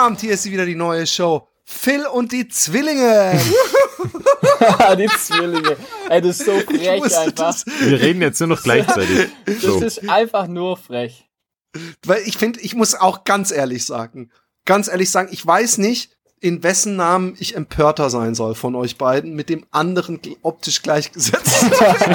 Abend, hier ist wieder die neue Show. Phil und die Zwillinge. die Zwillinge. Ey, das ist so frech einfach. Das. Wir reden jetzt nur noch gleichzeitig. Das so. ist einfach nur frech. Weil ich finde, ich muss auch ganz ehrlich sagen, ganz ehrlich sagen, ich weiß nicht, in wessen Namen ich empörter sein soll von euch beiden, mit dem anderen optisch gleichgesetzt.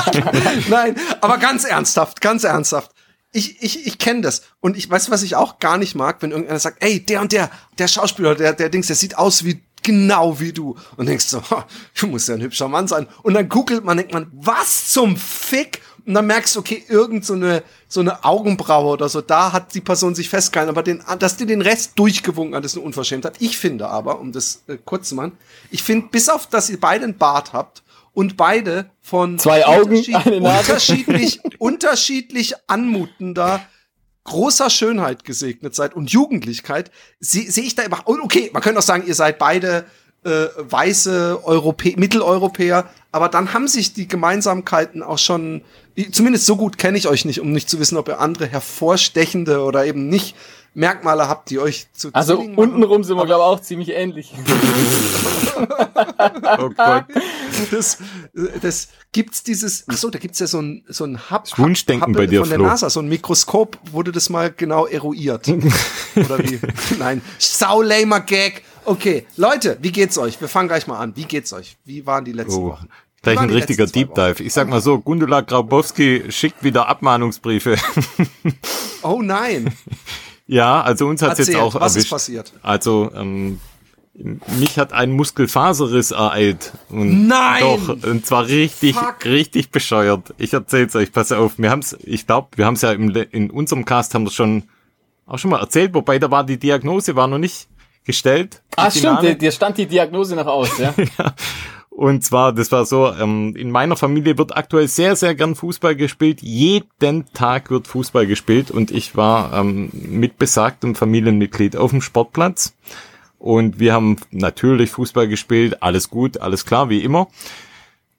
Nein, aber ganz ernsthaft, ganz ernsthaft ich, ich, ich kenne das. Und ich weiß, was ich auch gar nicht mag, wenn irgendeiner sagt, ey, der und der, der Schauspieler, der, der Dings, der sieht aus wie genau wie du. Und denkst so, du musst ja ein hübscher Mann sein. Und dann googelt man, denkt man, was zum Fick? Und dann merkst du, okay, irgend so eine, so eine Augenbraue oder so, da hat die Person sich festgehalten, aber den, dass die den Rest durchgewunken hat, ist eine Unverschämtheit. Ich finde aber, um das äh, kurz zu machen, ich finde, bis auf, dass ihr beide einen Bart habt und beide von zwei Augen, Nase. unterschiedlich, unterschiedlich anmutender großer Schönheit gesegnet seid und Jugendlichkeit, sehe seh ich da immer, okay, man könnte auch sagen, ihr seid beide äh, weiße Europä Mitteleuropäer, aber dann haben sich die Gemeinsamkeiten auch schon, zumindest so gut kenne ich euch nicht, um nicht zu wissen, ob ihr andere hervorstechende oder eben nicht Merkmale habt, die euch zu Also untenrum sind wir, glaube ich, auch ziemlich ähnlich. oh Gott. Das, das gibt's dieses, ach so, da gibt's ja so ein, so ein Hub, Wunschdenken Hub bei dir, von der Flo. NASA, so ein Mikroskop, wurde das mal genau eruiert. Oder wie? Nein. Saulamer Gag. Okay, Leute, wie geht's euch? Wir fangen gleich mal an. Wie geht's euch? Wie waren die letzten oh. Wochen? Gleich ein richtiger Deep Dive. Ich sag mal so, Gundula Grabowski schickt wieder Abmahnungsbriefe. Oh nein. Ja, also uns hat jetzt auch was erwischt. ist passiert? Also ähm, mich hat ein Muskelfaserriss ereilt. Und Nein! Doch, und zwar richtig, Fuck. richtig bescheuert. Ich erzähl's euch, pass auf. Wir haben's, ich glaube, wir haben's ja im, in unserem Cast haben wir schon auch schon mal erzählt, wobei da war die Diagnose war noch nicht gestellt. Ah, stimmt, dir stand die Diagnose noch aus, ja. ja. Und zwar, das war so, ähm, in meiner Familie wird aktuell sehr, sehr gern Fußball gespielt. Jeden Tag wird Fußball gespielt und ich war ähm, mit besagtem Familienmitglied auf dem Sportplatz. Und wir haben natürlich Fußball gespielt, alles gut, alles klar, wie immer.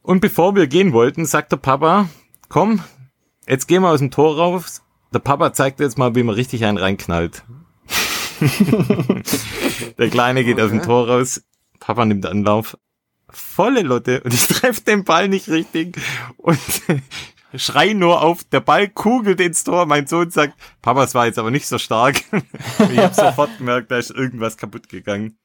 Und bevor wir gehen wollten, sagt der Papa, komm, jetzt gehen wir aus dem Tor raus. Der Papa zeigt jetzt mal, wie man richtig einen reinknallt. der Kleine geht okay. aus dem Tor raus. Papa nimmt Anlauf volle Lotte und ich treffe den Ball nicht richtig und schrei nur auf, der Ball kugelt ins Tor. Mein Sohn sagt, Papa, es war jetzt aber nicht so stark. ich habe sofort gemerkt, da ist irgendwas kaputt gegangen.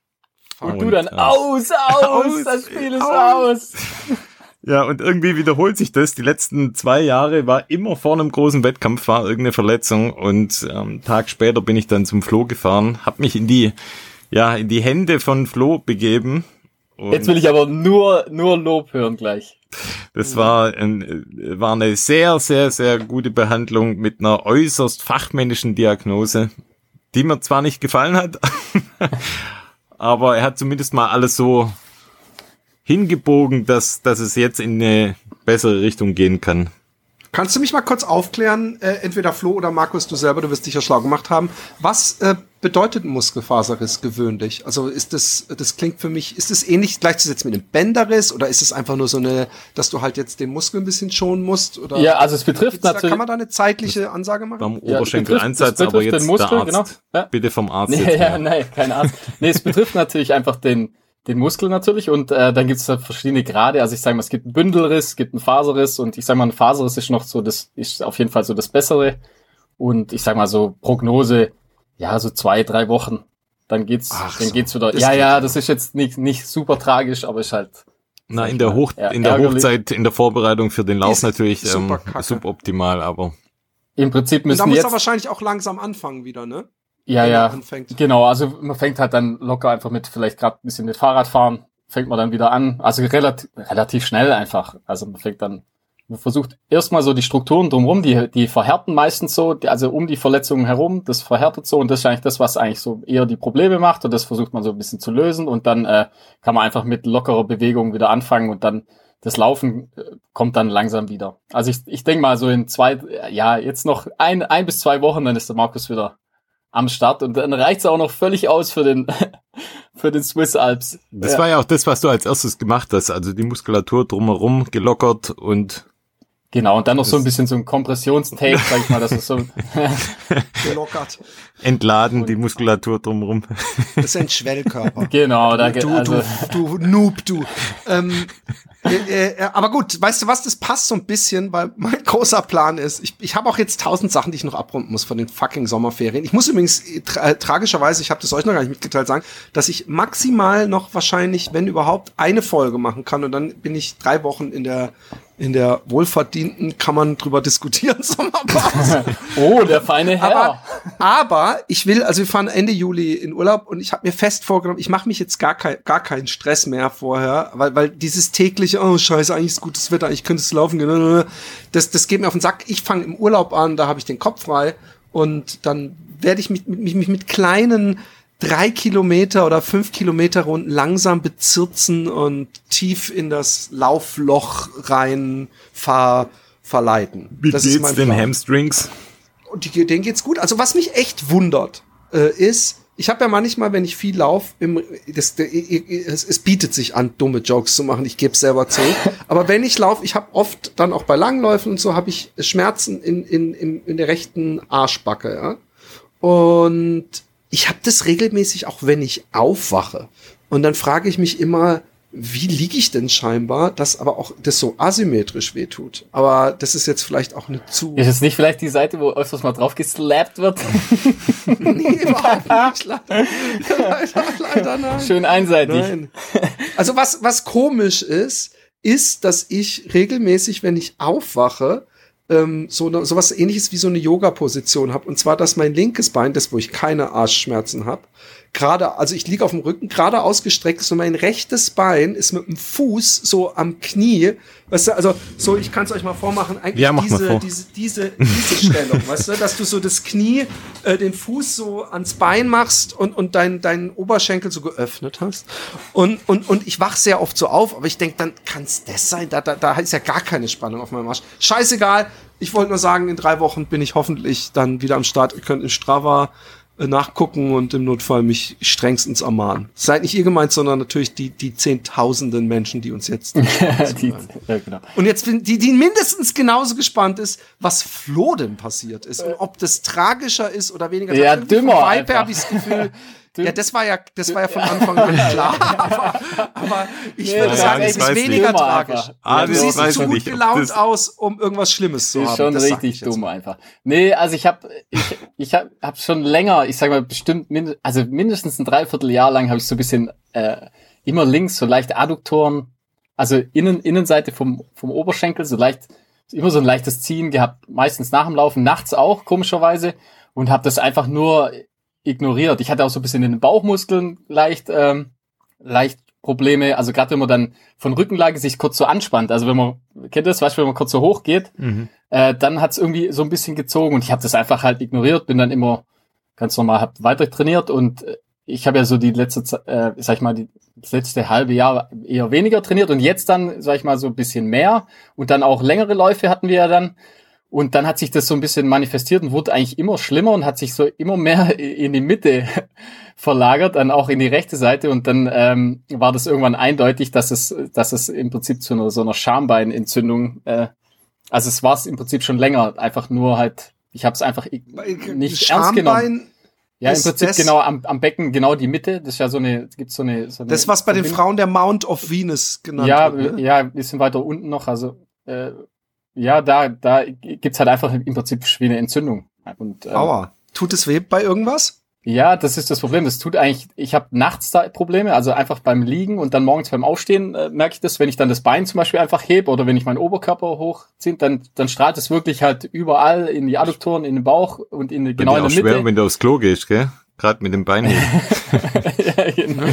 Und, und du dann, aus, aus, aus, das Spiel ist aus. aus. Ja, und irgendwie wiederholt sich das. Die letzten zwei Jahre war immer vor einem großen Wettkampf war irgendeine Verletzung und ähm, Tag später bin ich dann zum Flo gefahren, habe mich in die ja in die Hände von Flo begeben und Jetzt will ich aber nur, nur Lob hören gleich. Das war, ein, war eine sehr, sehr, sehr gute Behandlung mit einer äußerst fachmännischen Diagnose, die mir zwar nicht gefallen hat, aber er hat zumindest mal alles so hingebogen, dass, dass es jetzt in eine bessere Richtung gehen kann. Kannst du mich mal kurz aufklären, äh, entweder Flo oder Markus, du selber, du wirst dich ja schlau gemacht haben. Was äh, bedeutet Muskelfaserriss gewöhnlich? Also ist das, das klingt für mich, ist das ähnlich gleichzusetzen mit einem Bänderriss oder ist es einfach nur so eine, dass du halt jetzt den Muskel ein bisschen schonen musst? Oder ja, also es betrifft natürlich. Da, kann man da eine zeitliche Ansage machen? Beim Oberschenkel-Einsatz, ja, aber jetzt Muskel, der Arzt. Genau. Ja. Bitte vom Arzt. Nee, ja, nein, kein Arzt. nee, es betrifft natürlich einfach den, den Muskel natürlich und äh, dann gibt es halt verschiedene Grade. Also ich sage mal, es gibt einen Bündelriss, es gibt einen Faserriss und ich sage mal, ein Faserriss ist noch so das ist auf jeden Fall so das Bessere. Und ich sage mal so Prognose, ja so zwei drei Wochen, dann geht's, Ach dann so, geht's wieder. Ja ja, das ist jetzt nicht nicht super tragisch, aber ist halt na, in der, Hoch, in der Hochzeit, in der Vorbereitung für den Lauf ist natürlich ähm, suboptimal, aber. Im Prinzip müssen Und da muss jetzt, er wahrscheinlich auch langsam anfangen wieder, ne? Ja, ja. Anfängt. Genau, also man fängt halt dann locker einfach mit, vielleicht gerade ein bisschen mit Fahrradfahren, fängt man dann wieder an. Also relativ, relativ schnell einfach. Also man fängt dann, versucht erstmal so die Strukturen drumherum, die, die verhärten meistens so, die, also um die Verletzungen herum, das verhärtet so und das ist eigentlich das, was eigentlich so eher die Probleme macht und das versucht man so ein bisschen zu lösen und dann äh, kann man einfach mit lockerer Bewegung wieder anfangen und dann das Laufen äh, kommt dann langsam wieder. Also ich, ich denke mal so in zwei, ja, jetzt noch ein, ein bis zwei Wochen, dann ist der Markus wieder am Start und dann reicht's auch noch völlig aus für den für den Swiss Alps. Das ja. war ja auch das, was du als erstes gemacht hast, also die Muskulatur drumherum gelockert und Genau, und dann noch so ein bisschen so ein Kompressionstape, sag ich mal, dass es so. gelockert. Entladen die Muskulatur drumherum. Das ist ein Schwellkörper. Genau, da du, also. du, du Noob, du. Ähm, äh, äh, aber gut, weißt du was, das passt so ein bisschen, weil mein großer Plan ist, ich, ich habe auch jetzt tausend Sachen, die ich noch abrunden muss von den fucking Sommerferien. Ich muss übrigens äh, tra äh, tragischerweise, ich habe das euch noch gar nicht mitgeteilt, sagen, dass ich maximal noch wahrscheinlich, wenn überhaupt, eine Folge machen kann und dann bin ich drei Wochen in der in der wohlverdienten kann man drüber diskutieren Sommerpause. oh, der feine Herr. Aber, aber ich will, also wir fahren Ende Juli in Urlaub und ich habe mir fest vorgenommen, ich mache mich jetzt gar, kein, gar keinen Stress mehr vorher, weil, weil dieses tägliche, oh scheiße, eigentlich ist gutes Wetter, ich könnte es laufen, das, das geht mir auf den Sack. Ich fange im Urlaub an, da habe ich den Kopf frei und dann werde ich mich, mich, mich mit kleinen drei Kilometer oder fünf Kilometer Runden langsam bezirzen und tief in das Laufloch rein ver verleiten. Wie das geht's den Hamstrings? Und die, denen geht's gut. Also was mich echt wundert, äh, ist, ich habe ja manchmal, wenn ich viel laufe, das, es, es bietet sich an, dumme Jokes zu machen. Ich gebe selber zu. Aber wenn ich laufe, ich habe oft dann auch bei Langläufen und so habe ich Schmerzen in, in, in, in der rechten Arschbacke. Ja? Und ich habe das regelmäßig, auch wenn ich aufwache. Und dann frage ich mich immer, wie liege ich denn scheinbar, dass aber auch das so asymmetrisch wehtut. Aber das ist jetzt vielleicht auch eine zu. Ist es nicht vielleicht die Seite, wo öfters mal drauf geslappt wird? nee, überhaupt nicht. Leider, leider, leider nein. Schön einseitig. Nein. Also was, was komisch ist, ist, dass ich regelmäßig, wenn ich aufwache, ähm, so ne, sowas ähnliches wie so eine Yoga-Position habe. Und zwar, dass mein linkes Bein, das wo ich keine Arschschmerzen habe, gerade, also ich liege auf dem Rücken, gerade ausgestreckt ist und mein rechtes Bein ist mit dem Fuß so am Knie. Weißt du, also so, ich kann es euch mal vormachen, eigentlich ja, diese, vor. diese, diese, diese Stellung, weißt du, dass du so das Knie, äh, den Fuß so ans Bein machst und, und dein, deinen Oberschenkel so geöffnet hast. Und, und, und ich wach sehr oft so auf, aber ich denk dann kann es das sein? Da, da, da ist ja gar keine Spannung auf meinem Arsch. Scheißegal. Ich wollte nur sagen, in drei Wochen bin ich hoffentlich dann wieder am Start. Ihr könnt in Strava nachgucken und im Notfall mich strengstens ermahnen. Seid nicht ihr gemeint, sondern natürlich die, die Zehntausenden Menschen, die uns jetzt. die, ja, genau. Und jetzt bin die, die mindestens genauso gespannt ist, was Flo denn passiert ist und ob das tragischer ist oder weniger. Ja, dümmer. Vibe habe ich das Gefühl, Ja, das war ja, das war ja von Anfang an klar. aber, aber ich nee, würde sagen, es ist weniger tragisch. Ah, du siehst zu gut gelaunt aus, um irgendwas Schlimmes zu ist haben. Schon das richtig dumm einfach. Nee, also ich habe ich, ich hab, hab schon länger, ich sag mal bestimmt, mind, also mindestens ein Dreivierteljahr lang habe ich so ein bisschen äh, immer links so leichte Adduktoren, also Innen, Innenseite vom, vom Oberschenkel, so leicht, immer so ein leichtes Ziehen gehabt, meistens nach dem Laufen, nachts auch, komischerweise, und habe das einfach nur ignoriert. Ich hatte auch so ein bisschen in den Bauchmuskeln leicht, ähm, leicht Probleme. Also gerade wenn man dann von Rückenlage sich kurz so anspannt, also wenn man, kennt das, weißt du, wenn man kurz so hoch geht, mhm. äh, dann hat's irgendwie so ein bisschen gezogen und ich habe das einfach halt ignoriert, bin dann immer ganz normal, hab weiter trainiert und äh, ich habe ja so die letzte, äh, sag ich mal, die, das letzte halbe Jahr eher weniger trainiert und jetzt dann, sag ich mal, so ein bisschen mehr und dann auch längere Läufe hatten wir ja dann und dann hat sich das so ein bisschen manifestiert und wurde eigentlich immer schlimmer und hat sich so immer mehr in die Mitte verlagert, dann auch in die rechte Seite. Und dann ähm, war das irgendwann eindeutig, dass es, dass es im Prinzip zu einer, so einer Schambeinentzündung, äh, also es war es im Prinzip schon länger, einfach nur halt, ich habe es einfach nicht Schambein ernst genommen. Ja, im Prinzip genau am, am Becken, genau die Mitte. Das ist ja so eine, gibt so eine, so eine. Das, was bei den Frauen der Mount of Venus genannt ja, wird. Ne? Ja, ein bisschen weiter unten noch. Also äh, ja, da, da gibt's halt einfach im Prinzip wie eine Entzündung. Und, ähm, Aua. Tut es weh bei irgendwas? Ja, das ist das Problem. Das tut eigentlich, ich habe nachts da Probleme, also einfach beim Liegen und dann morgens beim Aufstehen äh, merke ich das, wenn ich dann das Bein zum Beispiel einfach hebe oder wenn ich meinen Oberkörper hochziehe, dann, dann strahlt es wirklich halt überall in die Adduktoren, in den Bauch und in genau in der Mitte. Schwer, wenn du aufs Klo gehst, gell? Gerade mit dem Bein. ja, genau.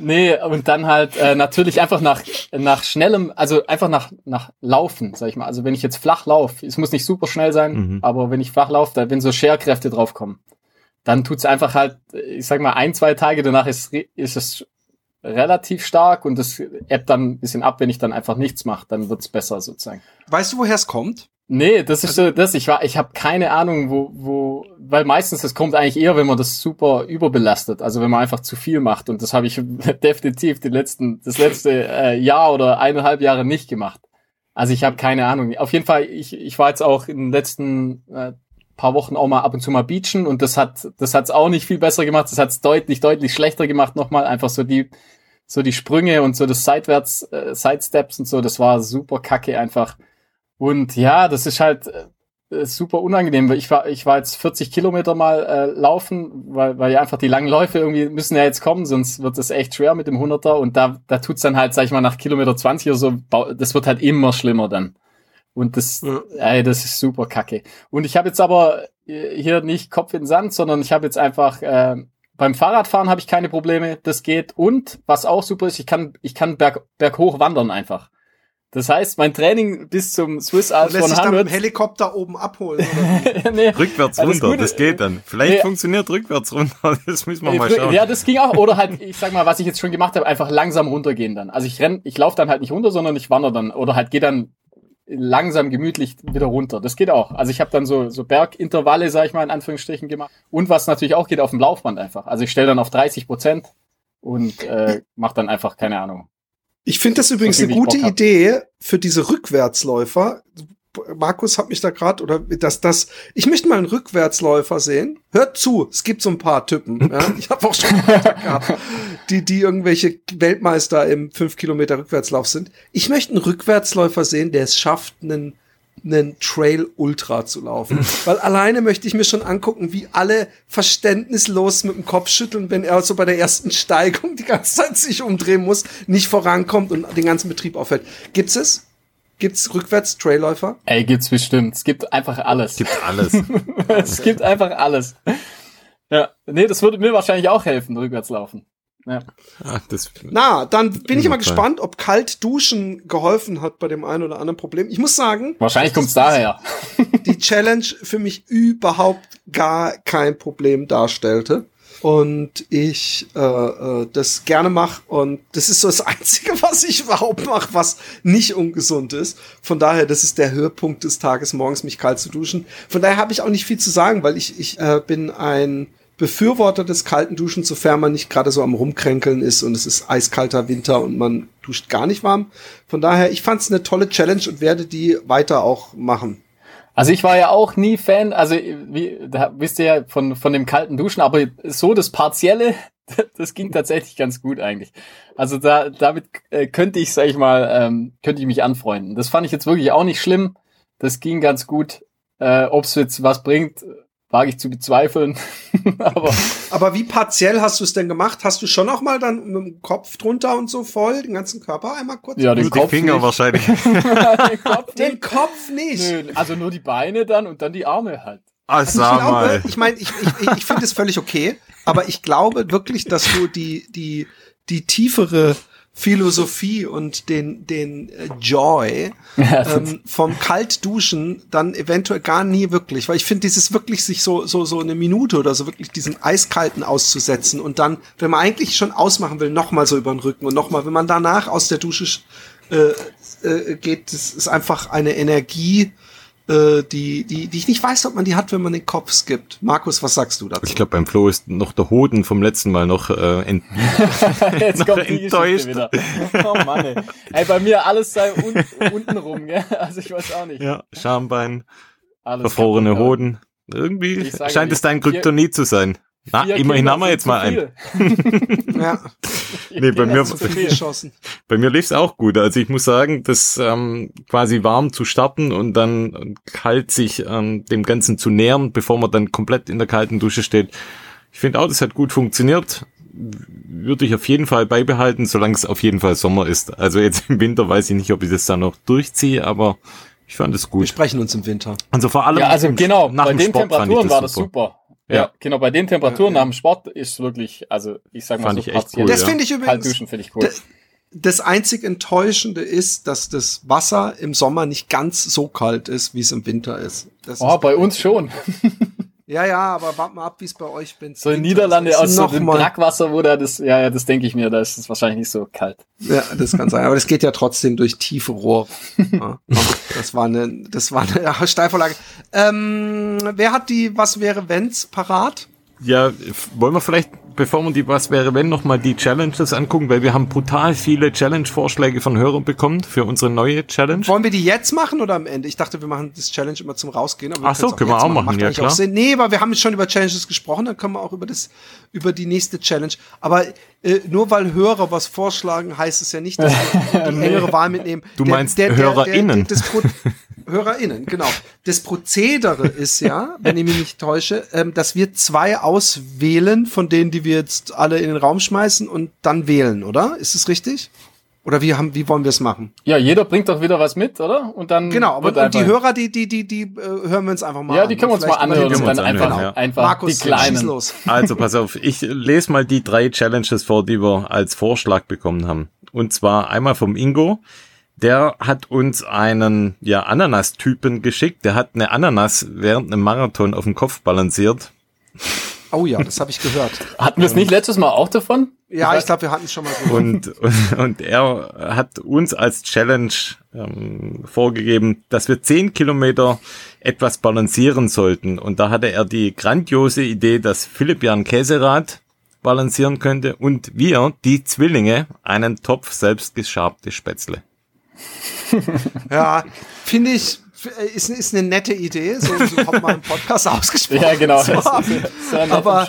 Nee, und dann halt äh, natürlich einfach nach, nach schnellem, also einfach nach, nach Laufen, sag ich mal. Also wenn ich jetzt flach laufe, es muss nicht super schnell sein, mhm. aber wenn ich flach laufe, da wenn so Scherkräfte draufkommen, dann tut's einfach halt, ich sag mal, ein, zwei Tage danach ist, ist es relativ stark und das ebbt dann ein bisschen ab, wenn ich dann einfach nichts mache, dann wird's besser sozusagen. Weißt du, woher es kommt? Nee, das ist so das. Ich war, ich habe keine Ahnung, wo, wo, weil meistens das kommt eigentlich eher, wenn man das super überbelastet, also wenn man einfach zu viel macht. Und das habe ich definitiv die letzten, das letzte äh, Jahr oder eineinhalb Jahre nicht gemacht. Also ich habe keine Ahnung. Auf jeden Fall, ich, ich war jetzt auch in den letzten äh, paar Wochen auch mal ab und zu mal beachen und das hat das hat's auch nicht viel besser gemacht. Das hat's deutlich deutlich schlechter gemacht nochmal. Einfach so die so die Sprünge und so das seitwärts äh, Sidesteps und so. Das war super kacke einfach. Und ja, das ist halt äh, super unangenehm. Ich war ich war jetzt 40 Kilometer mal äh, laufen, weil weil ja einfach die langen Läufe irgendwie müssen ja jetzt kommen, sonst wird es echt schwer mit dem 100er und da da tut's dann halt sag ich mal nach Kilometer 20 oder so. Das wird halt immer schlimmer dann. Und das, ja. ey, das ist super kacke. Und ich habe jetzt aber äh, hier nicht Kopf in Sand, sondern ich habe jetzt einfach äh, beim Fahrradfahren habe ich keine Probleme, das geht. Und was auch super ist, ich kann ich kann berg, berghoch wandern einfach. Das heißt, mein Training bis zum Swiss Alps 100... Lässt sich dann mit dem Helikopter oben abholen, oder? nee, rückwärts runter, das geht dann. Vielleicht nee, funktioniert rückwärts runter, das müssen wir mal schauen. Ja, das ging auch. Oder halt, ich sag mal, was ich jetzt schon gemacht habe, einfach langsam runtergehen dann. Also ich renn, ich laufe dann halt nicht runter, sondern ich wandere dann. Oder halt gehe dann langsam gemütlich wieder runter. Das geht auch. Also ich habe dann so, so Bergintervalle, sage ich mal, in Anführungsstrichen gemacht. Und was natürlich auch geht, auf dem Laufband einfach. Also ich stelle dann auf 30 Prozent und äh, mache dann einfach, keine Ahnung. Ich finde das übrigens eine gute Idee für diese Rückwärtsläufer. Markus hat mich da gerade oder dass das ich möchte mal einen Rückwärtsläufer sehen. Hört zu, es gibt so ein paar Typen. Ja? Ich habe auch schon gehabt, die die irgendwelche Weltmeister im 5 Kilometer Rückwärtslauf sind. Ich möchte einen Rückwärtsläufer sehen, der es schafft, einen einen Trail Ultra zu laufen. Weil alleine möchte ich mir schon angucken, wie alle verständnislos mit dem Kopf schütteln, wenn er so bei der ersten Steigung die ganze Zeit sich umdrehen muss, nicht vorankommt und den ganzen Betrieb aufhält. Gibt's es? Gibt's rückwärts Trailläufer? Ey, gibt's bestimmt. Es gibt einfach alles. Es gibt alles. es gibt einfach alles. Ja, nee, das würde mir wahrscheinlich auch helfen, rückwärts laufen. Ja. Ach, das Na, dann bin ich mal gespannt, ob kalt duschen geholfen hat bei dem einen oder anderen Problem. Ich muss sagen, wahrscheinlich kommt's daher. die Challenge für mich überhaupt gar kein Problem darstellte und ich äh, äh, das gerne mache und das ist so das Einzige, was ich überhaupt mache, was nicht ungesund ist. Von daher, das ist der Höhepunkt des Tages, morgens mich kalt zu duschen. Von daher habe ich auch nicht viel zu sagen, weil ich, ich äh, bin ein Befürworter des kalten Duschen, sofern man nicht gerade so am Rumkränkeln ist und es ist eiskalter Winter und man duscht gar nicht warm. Von daher, ich fand es eine tolle Challenge und werde die weiter auch machen. Also ich war ja auch nie Fan, also wie, da wisst ihr ja von, von dem kalten Duschen, aber so das Partielle, das ging tatsächlich ganz gut eigentlich. Also da, damit äh, könnte ich, sag ich mal, ähm, könnte ich mich anfreunden. Das fand ich jetzt wirklich auch nicht schlimm. Das ging ganz gut. Äh, Ob es jetzt was bringt, wage ich zu bezweifeln. aber, aber wie partiell hast du es denn gemacht? Hast du schon noch mal dann mit dem Kopf drunter und so voll, den ganzen Körper einmal kurz? Ja, den Kopf Finger nicht. wahrscheinlich. den, Kopf den Kopf nicht. Nö, also nur die Beine dann und dann die Arme halt. Ah, sag mal. Ich meine, ich, ich, ich finde es völlig okay, aber ich glaube wirklich, dass du die, die, die tiefere Philosophie und den, den äh, Joy ähm, vom Kaltduschen dann eventuell gar nie wirklich, weil ich finde, dieses wirklich sich so, so, so eine Minute oder so wirklich diesen Eiskalten auszusetzen und dann, wenn man eigentlich schon ausmachen will, nochmal so über den Rücken und nochmal, wenn man danach aus der Dusche äh, äh, geht, das ist einfach eine Energie, äh, die, die, die ich nicht weiß, ob man die hat, wenn man den Kopf skippt. Markus, was sagst du dazu? Ich glaube, beim Flo ist noch der Hoden vom letzten Mal noch, äh, ent Jetzt noch kommt die enttäuscht. Wieder. Oh Mann, ey. ey. bei mir alles sei un unten rum, gell? Also ich weiß auch nicht. Ja, Schambein, alles verfrorene Hoden. Irgendwie scheint es dein Kryptonit zu sein. Na, immerhin haben wir jetzt mal einen. ja. Nee, bei mir, bei mir lief's auch gut. Also ich muss sagen, das ähm, quasi warm zu starten und dann kalt sich ähm, dem Ganzen zu nähern, bevor man dann komplett in der kalten Dusche steht. Ich finde auch, das hat gut funktioniert. Würde ich auf jeden Fall beibehalten, solange es auf jeden Fall Sommer ist. Also jetzt im Winter weiß ich nicht, ob ich das dann noch durchziehe, aber ich fand es gut. Wir sprechen uns im Winter. Also vor allem. Ja, also genau, nach bei den Sport Temperaturen war das super. Ja. ja, genau, bei den Temperaturen ja, ja. nach dem Sport ist wirklich, also ich sag mal Fand so ich echt cool, Das finde ich übrigens. Kaltduschen finde ich cool. Das einzig Enttäuschende ist, dass das Wasser im Sommer nicht ganz so kalt ist, wie es im Winter ist. Das oh, ist bei uns schon. Ja, ja, aber wart mal ab, wie es bei euch bin. So in Niederlande aus so dem Brackwasser, wo da das, ja, ja, das denke ich mir, da ist es wahrscheinlich nicht so kalt. Ja, das kann sein, aber das geht ja trotzdem durch tiefe Rohre. Ja, das war eine, das war eine Steilvorlage. Ähm, wer hat die Was wäre wenn's parat? Ja, wollen wir vielleicht bevor wir die Was wäre wenn nochmal die Challenges angucken, weil wir haben brutal viele Challenge-Vorschläge von Hörern bekommen für unsere neue Challenge. Wollen wir die jetzt machen oder am Ende? Ich dachte, wir machen das Challenge immer zum Rausgehen. Aber Ach so, können wir auch machen, machen. ja klar. Nee, aber wir haben schon über Challenges gesprochen, dann können wir auch über das, über die nächste Challenge. Aber äh, nur weil Hörer was vorschlagen, heißt es ja nicht, dass wir die engere Wahl mitnehmen. Du der, meinst der, der, HörerInnen? Der, HörerInnen, genau. Das Prozedere ist ja, wenn ich mich nicht täusche, ähm, dass wir zwei auswählen von denen, die wir jetzt alle in den Raum schmeißen und dann wählen, oder? Ist es richtig? Oder wie haben, wie wollen wir es machen? Ja, jeder bringt doch wieder was mit, oder? Und dann genau. Aber und die Hörer, die die die die äh, hören wir uns einfach mal. Ja, die können wir uns mal anhören und dann einfach anhören, ja. einfach Markus, die kleinen. Los. Also pass auf, ich lese mal die drei Challenges vor, die wir als Vorschlag bekommen haben. Und zwar einmal vom Ingo. Der hat uns einen ja Ananas-Typen geschickt. Der hat eine Ananas während einem Marathon auf dem Kopf balanciert. Oh ja, das habe ich gehört. Hatten wir es nicht letztes Mal auch davon? Ja, ich, glaube, wir hatten es schon mal gehört. Und, und, und er hat uns als Challenge ähm, vorgegeben, dass wir zehn Kilometer etwas balancieren sollten. Und da hatte er die grandiose Idee, dass Philipp Jan Käserad balancieren könnte und wir, die Zwillinge, einen Topf selbst geschabte Spätzle. ja, finde ich, ist, ist eine nette Idee, so, so hat man im Podcast ausgesprochen. Ja, genau. So, aber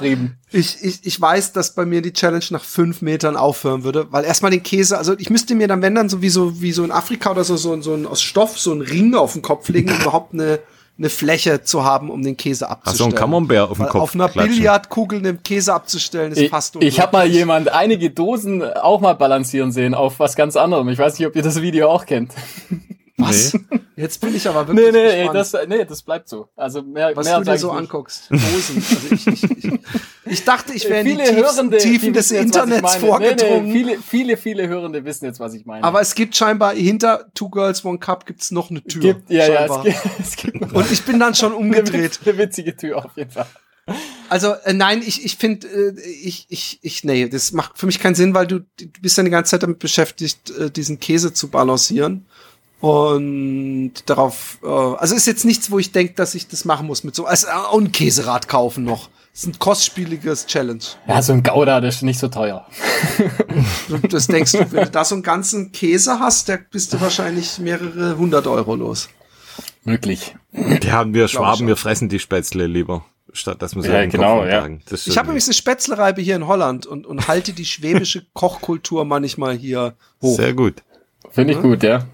ich, ich, ich weiß, dass bei mir die Challenge nach fünf Metern aufhören würde, weil erstmal den Käse, also ich müsste mir dann, wenn dann so wie so, wie so in Afrika oder so, so, so ein, aus Stoff, so ein Ring auf den Kopf legen, überhaupt eine, eine Fläche zu haben, um den Käse abzustellen. Ach so ein Camembert auf dem Kopf. Auf einer klatschen. Billardkugel den Käse abzustellen, ist ich, fast unmöglich. Ich habe mal jemand einige Dosen auch mal balancieren sehen auf was ganz anderem. Ich weiß nicht, ob ihr das Video auch kennt. Was? Nee. Jetzt bin ich aber wirklich Nee, nee, gespannt. das, nee, das bleibt so. Also mehr, Was mehr du dir so nicht. anguckst. Hosen. Also ich, ich, ich, ich dachte, ich wäre in die Hörende, Tiefen des jetzt, Internets vorgedrungen. Nee, nee, viele, viele, viele Hörende wissen jetzt, was ich meine. Aber es gibt scheinbar hinter Two Girls One Cup gibt's noch eine Tür. Gibt, ja, scheinbar. ja, es gibt, es gibt Und ich bin dann schon umgedreht. Eine, witzige Tür auf jeden Fall. Also äh, nein, ich ich finde äh, ich ich ich nee, das macht für mich keinen Sinn, weil du du bist ja die ganze Zeit damit beschäftigt, äh, diesen Käse zu balancieren. Und darauf, äh, also ist jetzt nichts, wo ich denke, dass ich das machen muss mit so, also auch ein Käserad kaufen noch. Das ist ein kostspieliges Challenge. Ja, so ein Gouda, das ist nicht so teuer. das denkst du, wenn du da so einen ganzen Käse hast, da bist du wahrscheinlich mehrere hundert Euro los. Möglich. Die haben wir Schwaben, wir fressen die Spätzle lieber statt dass man so ja, genau, ja. Ich habe übrigens eine Spätzlereibe hier in Holland und, und halte die schwäbische Kochkultur manchmal hier hoch. Sehr gut. Finde ich gut, ja.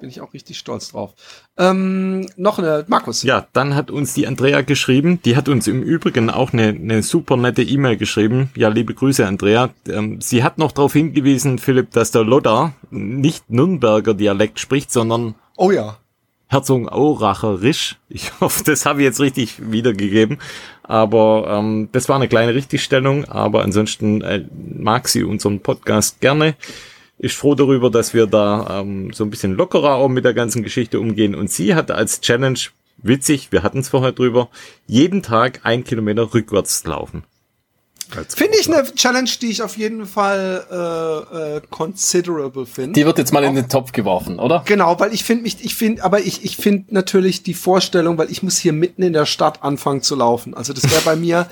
Bin ich auch richtig stolz drauf. Ähm, noch eine, Markus. Ja, dann hat uns die Andrea geschrieben. Die hat uns im Übrigen auch eine, eine super nette E-Mail geschrieben. Ja, liebe Grüße, Andrea. Ähm, sie hat noch darauf hingewiesen, Philipp, dass der Lodder nicht Nürnberger Dialekt spricht, sondern Oh ja. Herzogenauracherisch. Ich hoffe, das habe ich jetzt richtig wiedergegeben. Aber ähm, das war eine kleine Richtigstellung. Aber ansonsten äh, mag sie unseren Podcast gerne ist froh darüber, dass wir da ähm, so ein bisschen lockerer auch mit der ganzen Geschichte umgehen. Und sie hatte als Challenge, witzig, wir hatten es vorher drüber, jeden Tag ein Kilometer rückwärts laufen. Finde ich eine Challenge, die ich auf jeden Fall äh, äh, considerable finde. Die wird jetzt mal in den Topf geworfen, oder? Genau, weil ich finde mich, ich finde, aber ich, ich finde natürlich die Vorstellung, weil ich muss hier mitten in der Stadt anfangen zu laufen. Also das wäre bei mir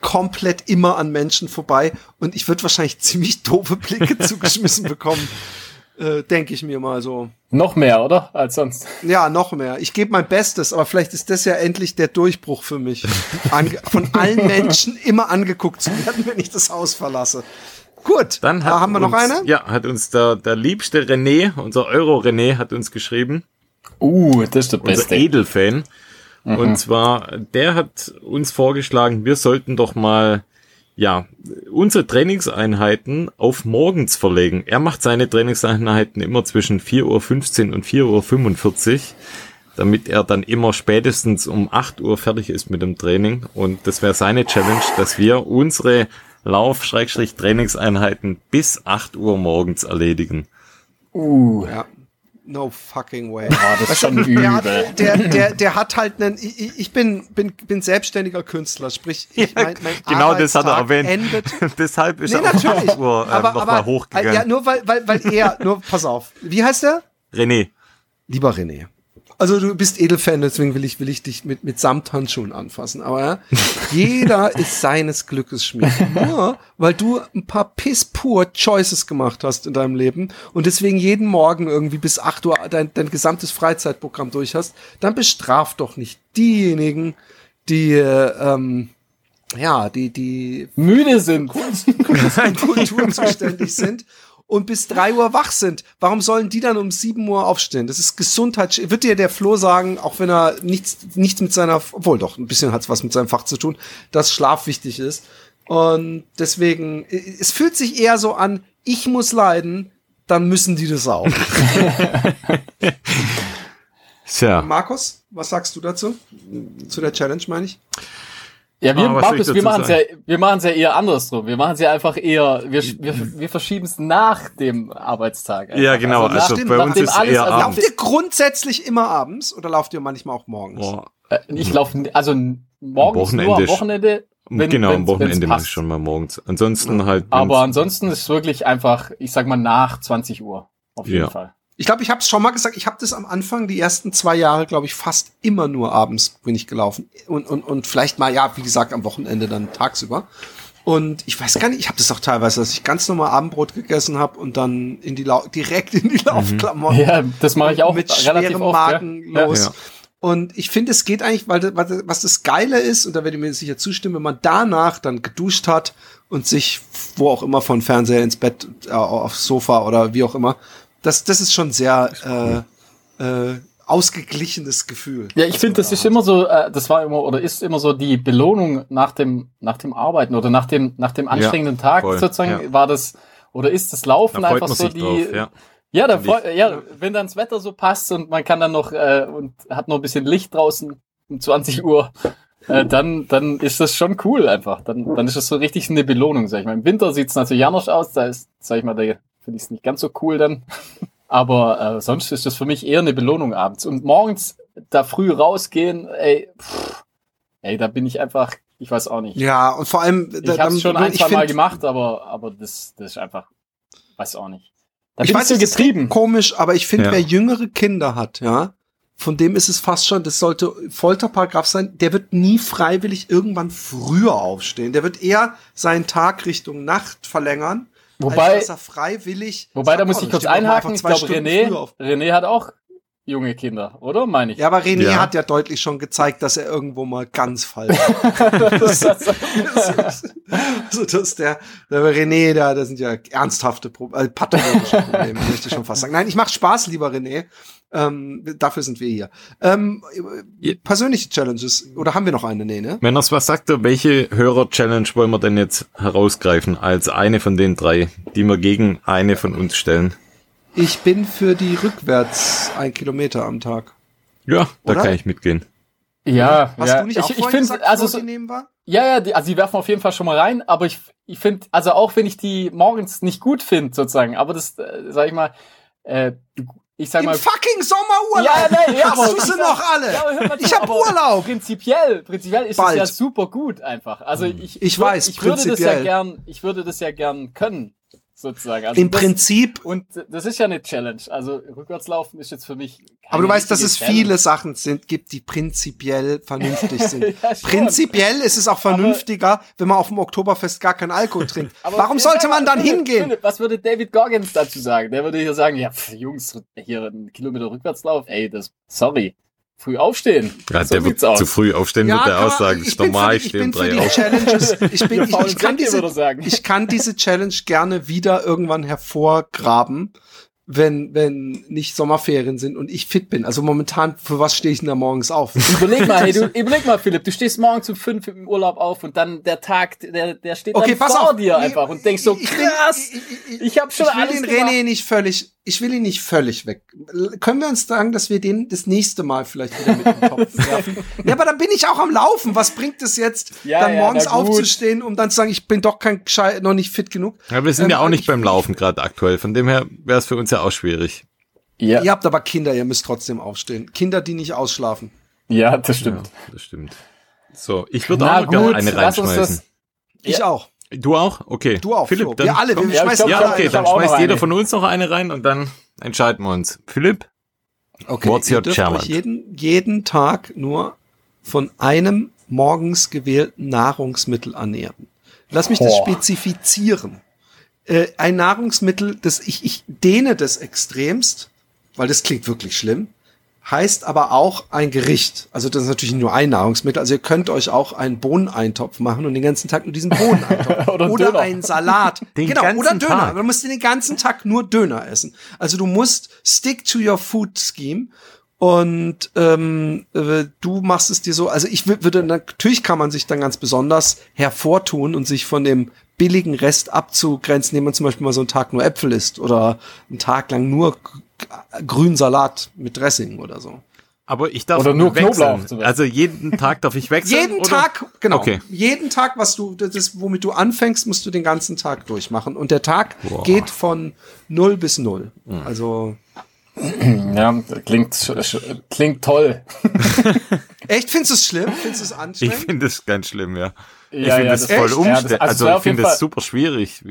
komplett immer an Menschen vorbei und ich würde wahrscheinlich ziemlich doofe Blicke zugeschmissen bekommen. Äh, Denke ich mir mal so. Noch mehr, oder? Als sonst. Ja, noch mehr. Ich gebe mein Bestes, aber vielleicht ist das ja endlich der Durchbruch für mich. Ange von allen Menschen immer angeguckt zu werden, wenn ich das Haus verlasse. Gut, dann da haben wir uns, noch eine. Ja, hat uns der, der liebste René, unser Euro-René, hat uns geschrieben. Uh, das ist der Beste. Unser Edelfan. Mhm. Und zwar, der hat uns vorgeschlagen, wir sollten doch mal, ja, unsere Trainingseinheiten auf morgens verlegen. Er macht seine Trainingseinheiten immer zwischen 4.15 Uhr und 4.45 Uhr, damit er dann immer spätestens um 8 Uhr fertig ist mit dem Training. Und das wäre seine Challenge, dass wir unsere Lauf-Trainingseinheiten bis 8 Uhr morgens erledigen. Uh, ja. No fucking way. Ja, das ist schon übel. Der, der, der, der hat halt einen, ich, ich bin, bin, bin selbstständiger Künstler, sprich, ich, mein, mein genau das hat er erwähnt. Endet. Deshalb ist nee, er natürlich. auf Uhr ähm, aber, nochmal hochgegangen. Ja, nur weil, weil, weil er, nur, pass auf. Wie heißt er? René. Lieber René. Also du bist Edelfan, deswegen will ich, will ich dich mit, mit Samthandschuhen anfassen. Aber ja, jeder ist seines Glückes Schmied. Nur, weil du ein paar piss-pur Choices gemacht hast in deinem Leben und deswegen jeden Morgen irgendwie bis 8 Uhr dein, dein gesamtes Freizeitprogramm durch hast, dann bestraf doch nicht diejenigen, die, ähm, ja, die, die müde sind, Kultur zuständig sind und bis drei Uhr wach sind. Warum sollen die dann um sieben Uhr aufstehen? Das ist Gesundheit. Wird dir der Flo sagen, auch wenn er nichts, nichts mit seiner, obwohl doch, ein bisschen hat's was mit seinem Fach zu tun, dass Schlaf wichtig ist. Und deswegen, es fühlt sich eher so an, ich muss leiden, dann müssen die das auch. Tja. Markus, was sagst du dazu? Zu der Challenge, meine ich? Ja, wir, ah, Markus, wir machen es ja, wir machen es ja eher andersrum. Wir machen es ja einfach eher, wir, wir, wir verschieben es nach dem Arbeitstag. Einfach. Ja, genau. Also, also bei uns ist alles, eher also, Lauft ihr grundsätzlich immer abends oder lauft ihr manchmal auch morgens? Boah. Äh, ich laufe, also morgens nur am Wochenende. Wenn, genau, am Wochenende mache ich schon mal morgens. Ansonsten halt. Aber ansonsten ist es wirklich einfach, ich sag mal, nach 20 Uhr. Auf jeden ja. Fall. Ich glaube, ich habe es schon mal gesagt, ich habe das am Anfang, die ersten zwei Jahre, glaube ich, fast immer nur abends bin ich gelaufen. Und, und, und vielleicht mal, ja, wie gesagt, am Wochenende dann tagsüber. Und ich weiß gar nicht, ich habe das auch teilweise, dass ich ganz normal Abendbrot gegessen habe und dann in die Lau direkt in die mhm. Laufklamotten. Ja, das mache ich auch mit schwerem Magen ja. los. Ja. Und ich finde, es geht eigentlich, weil was das Geile ist, und da werde ich mir sicher zustimmen, wenn man danach dann geduscht hat und sich wo auch immer von Fernseher ins Bett, äh, aufs Sofa oder wie auch immer das, das ist schon sehr äh, äh, ausgeglichenes Gefühl. Ja, ich finde, das ist immer so, äh, das war immer oder ist immer so die Belohnung nach dem nach dem Arbeiten oder nach dem nach dem anstrengenden ja, Tag voll, sozusagen ja. war das oder ist das Laufen einfach so die drauf, ja. Ja, da freu, ja, wenn dann das Wetter so passt und man kann dann noch äh, und hat noch ein bisschen Licht draußen um 20 Uhr, äh, dann dann ist das schon cool einfach. Dann dann ist das so richtig eine Belohnung, sag ich mal. Im Winter sieht's natürlich anders aus, da ist, sag ich mal, der finde ich es nicht ganz so cool dann. Aber äh, sonst ist das für mich eher eine Belohnung abends. Und morgens da früh rausgehen, ey, pff, ey, da bin ich einfach, ich weiß auch nicht. Ja, und vor allem, da, ich habe es schon ein, zwei Mal gemacht, aber aber das das ist einfach, weiß auch nicht. Da ich weiß, so getrieben. Komisch, aber ich finde, ja. wer jüngere Kinder hat, ja, von dem ist es fast schon, das sollte Folterparagraph sein, der wird nie freiwillig irgendwann früher aufstehen. Der wird eher seinen Tag Richtung Nacht verlängern Wobei, als er freiwillig. Wobei, da muss ich kurz einhaken. Ich glaube, René, René hat auch junge Kinder, oder? Meine ich. Ja, aber René ja. hat ja deutlich schon gezeigt, dass er irgendwo mal ganz falsch ist. also, das der, der René, da, das sind ja ernsthafte Probleme, äh, pathologische Probleme, möchte ich schon fast sagen. Nein, ich mache Spaß, lieber René. Ähm, dafür sind wir hier. Ähm, persönliche Challenges, oder haben wir noch eine? Nee, ne? Männers, was sagt ihr, welche Hörer-Challenge wollen wir denn jetzt herausgreifen als eine von den drei, die wir gegen eine von uns stellen? Ich bin für die rückwärts ein Kilometer am Tag. Ja, da Oder? kann ich mitgehen. Ja, Hast ja. du nicht auch ich, ich finde, also so, war? Ja, ja, die, also die werfen auf jeden Fall schon mal rein, aber ich, ich finde, also auch wenn ich die morgens nicht gut finde, sozusagen, aber das, äh, sag ich mal, äh, ich sag Im mal. fucking Sommerurlaub! Ja, nein, ja, Hast du sie noch alle? Ja, ich hab Urlaub! Prinzipiell, prinzipiell ist Bald. es ja super gut einfach. Also ich, ich, ich weiß, ich würde das ja gern, ich würde das ja gern können sozusagen. Also Im das, Prinzip. Und das ist ja eine Challenge. Also rückwärtslaufen ist jetzt für mich. Aber du weißt, dass es Challenge. viele Sachen sind, gibt, die prinzipiell vernünftig sind. ja, prinzipiell ist es auch vernünftiger, aber, wenn man auf dem Oktoberfest gar keinen Alkohol trinkt. Warum sollte man dann hingehen? Was würde David Goggins dazu sagen? Der würde hier sagen, ja, pff, Jungs, hier ein Kilometer Rückwärtslauf, ey, das, sorry früh aufstehen. Ja, so der wird zu früh aufstehen, ja, wird der aussagen. Das ist normal, ich stehe um drei auf. Challenges, ich, bin, ich, ich, kann diese, ich kann diese Challenge gerne wieder irgendwann hervorgraben wenn, wenn nicht Sommerferien sind und ich fit bin. Also momentan, für was stehe ich denn da morgens auf? Überleg mal, hey, du, überleg mal, Philipp, du stehst morgens um fünf im Urlaub auf und dann der Tag, der, der steht okay, dann vor auf. dir einfach und denkst so, krass, ich, ich, ich habe schon ich will alles den gemacht. René nicht völlig, ich will ihn nicht völlig weg. Können wir uns sagen, dass wir den das nächste Mal vielleicht wieder mit dem Topf werfen? ja, aber dann bin ich auch am Laufen. Was bringt es jetzt, ja, dann ja, morgens aufzustehen, um dann zu sagen, ich bin doch kein noch nicht fit genug? Ja, wir sind ähm, ja auch nicht beim Laufen gerade aktuell. Von dem her wäre es für uns ja auch schwierig. Ja. Ihr habt aber Kinder, ihr müsst trotzdem aufstehen. Kinder, die nicht ausschlafen. Ja, das stimmt. Ja, das stimmt. So, ich würde auch gerne eine reinschmeißen. Ich auch. Du auch? Okay. Du auch. Philipp, dann wir alle, wir ja, schmeißen glaub, Ja, okay, dann schmeißt jeder von uns noch eine rein und dann entscheiden wir uns. Philipp? Okay, What's your challenge? jeden, jeden Tag nur von einem morgens gewählten Nahrungsmittel ernähren. Lass mich Boah. das spezifizieren. Äh, ein Nahrungsmittel, das ich, ich dehne das extremst, weil das klingt wirklich schlimm, heißt aber auch ein Gericht. Also das ist natürlich nur ein Nahrungsmittel. Also ihr könnt euch auch einen Bohneneintopf machen und den ganzen Tag nur diesen Bohneneintopf. oder oder einen Salat. Den genau, oder Döner. Tag. Du musst den ganzen Tag nur Döner essen. Also du musst stick to your food scheme. Und ähm, äh, du machst es dir so, also ich würde, natürlich kann man sich dann ganz besonders hervortun und sich von dem billigen Rest abzugrenzen, indem man zum Beispiel mal so einen Tag nur Äpfel isst oder einen Tag lang nur grünen Salat mit Dressing oder so. Aber ich darf oder nur wechseln. Knoblauch. Also jeden Tag darf ich wechseln. jeden oder? Tag, genau. Okay. Jeden Tag, was du, das, womit du anfängst, musst du den ganzen Tag durchmachen. Und der Tag Boah. geht von null bis null. Mhm. Also. Ja, klingt, klingt toll. Echt? Findest du es schlimm? Findest du es anstrengend? Ich finde es ganz schlimm, ja. Ich ja, finde ja, das, das voll umständlich. Ja, also, also ich finde es super schwierig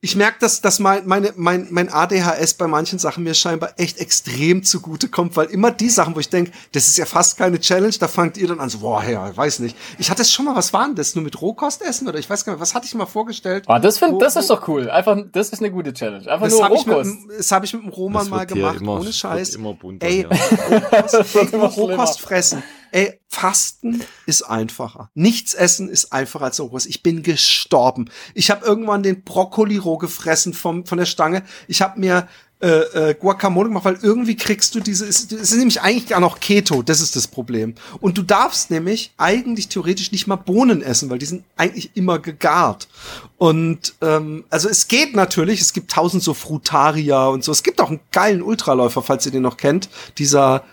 ich merke, dass, dass mein, meine, mein, mein ADHS bei manchen Sachen mir scheinbar echt extrem zugute kommt, weil immer die Sachen, wo ich denke, das ist ja fast keine Challenge, da fangt ihr dann an so, boah, ja, weiß nicht. Ich hatte es schon mal, was war denn das? Nur mit Rohkost essen oder ich weiß gar nicht, was hatte ich mal vorgestellt? Ah, das find, wo, das ist doch cool. Einfach, das ist eine gute Challenge. Einfach nur Rohkost. Ich mit, das habe ich mit dem Roman mal gemacht, immer, ohne Scheiß. Immer bunter, Ey, Rohkost, ey, Rohkost fressen. Ey, Fasten ist einfacher. Nichts essen ist einfacher als sowas. Ich bin gestorben. Ich habe irgendwann den Brokkoli roh gefressen vom, von der Stange. Ich habe mir äh, äh, Guacamole gemacht, weil irgendwie kriegst du diese, es ist nämlich eigentlich gar noch Keto, das ist das Problem. Und du darfst nämlich eigentlich theoretisch nicht mal Bohnen essen, weil die sind eigentlich immer gegart. Und ähm, also es geht natürlich, es gibt tausend so Frutaria und so. Es gibt auch einen geilen Ultraläufer, falls ihr den noch kennt, dieser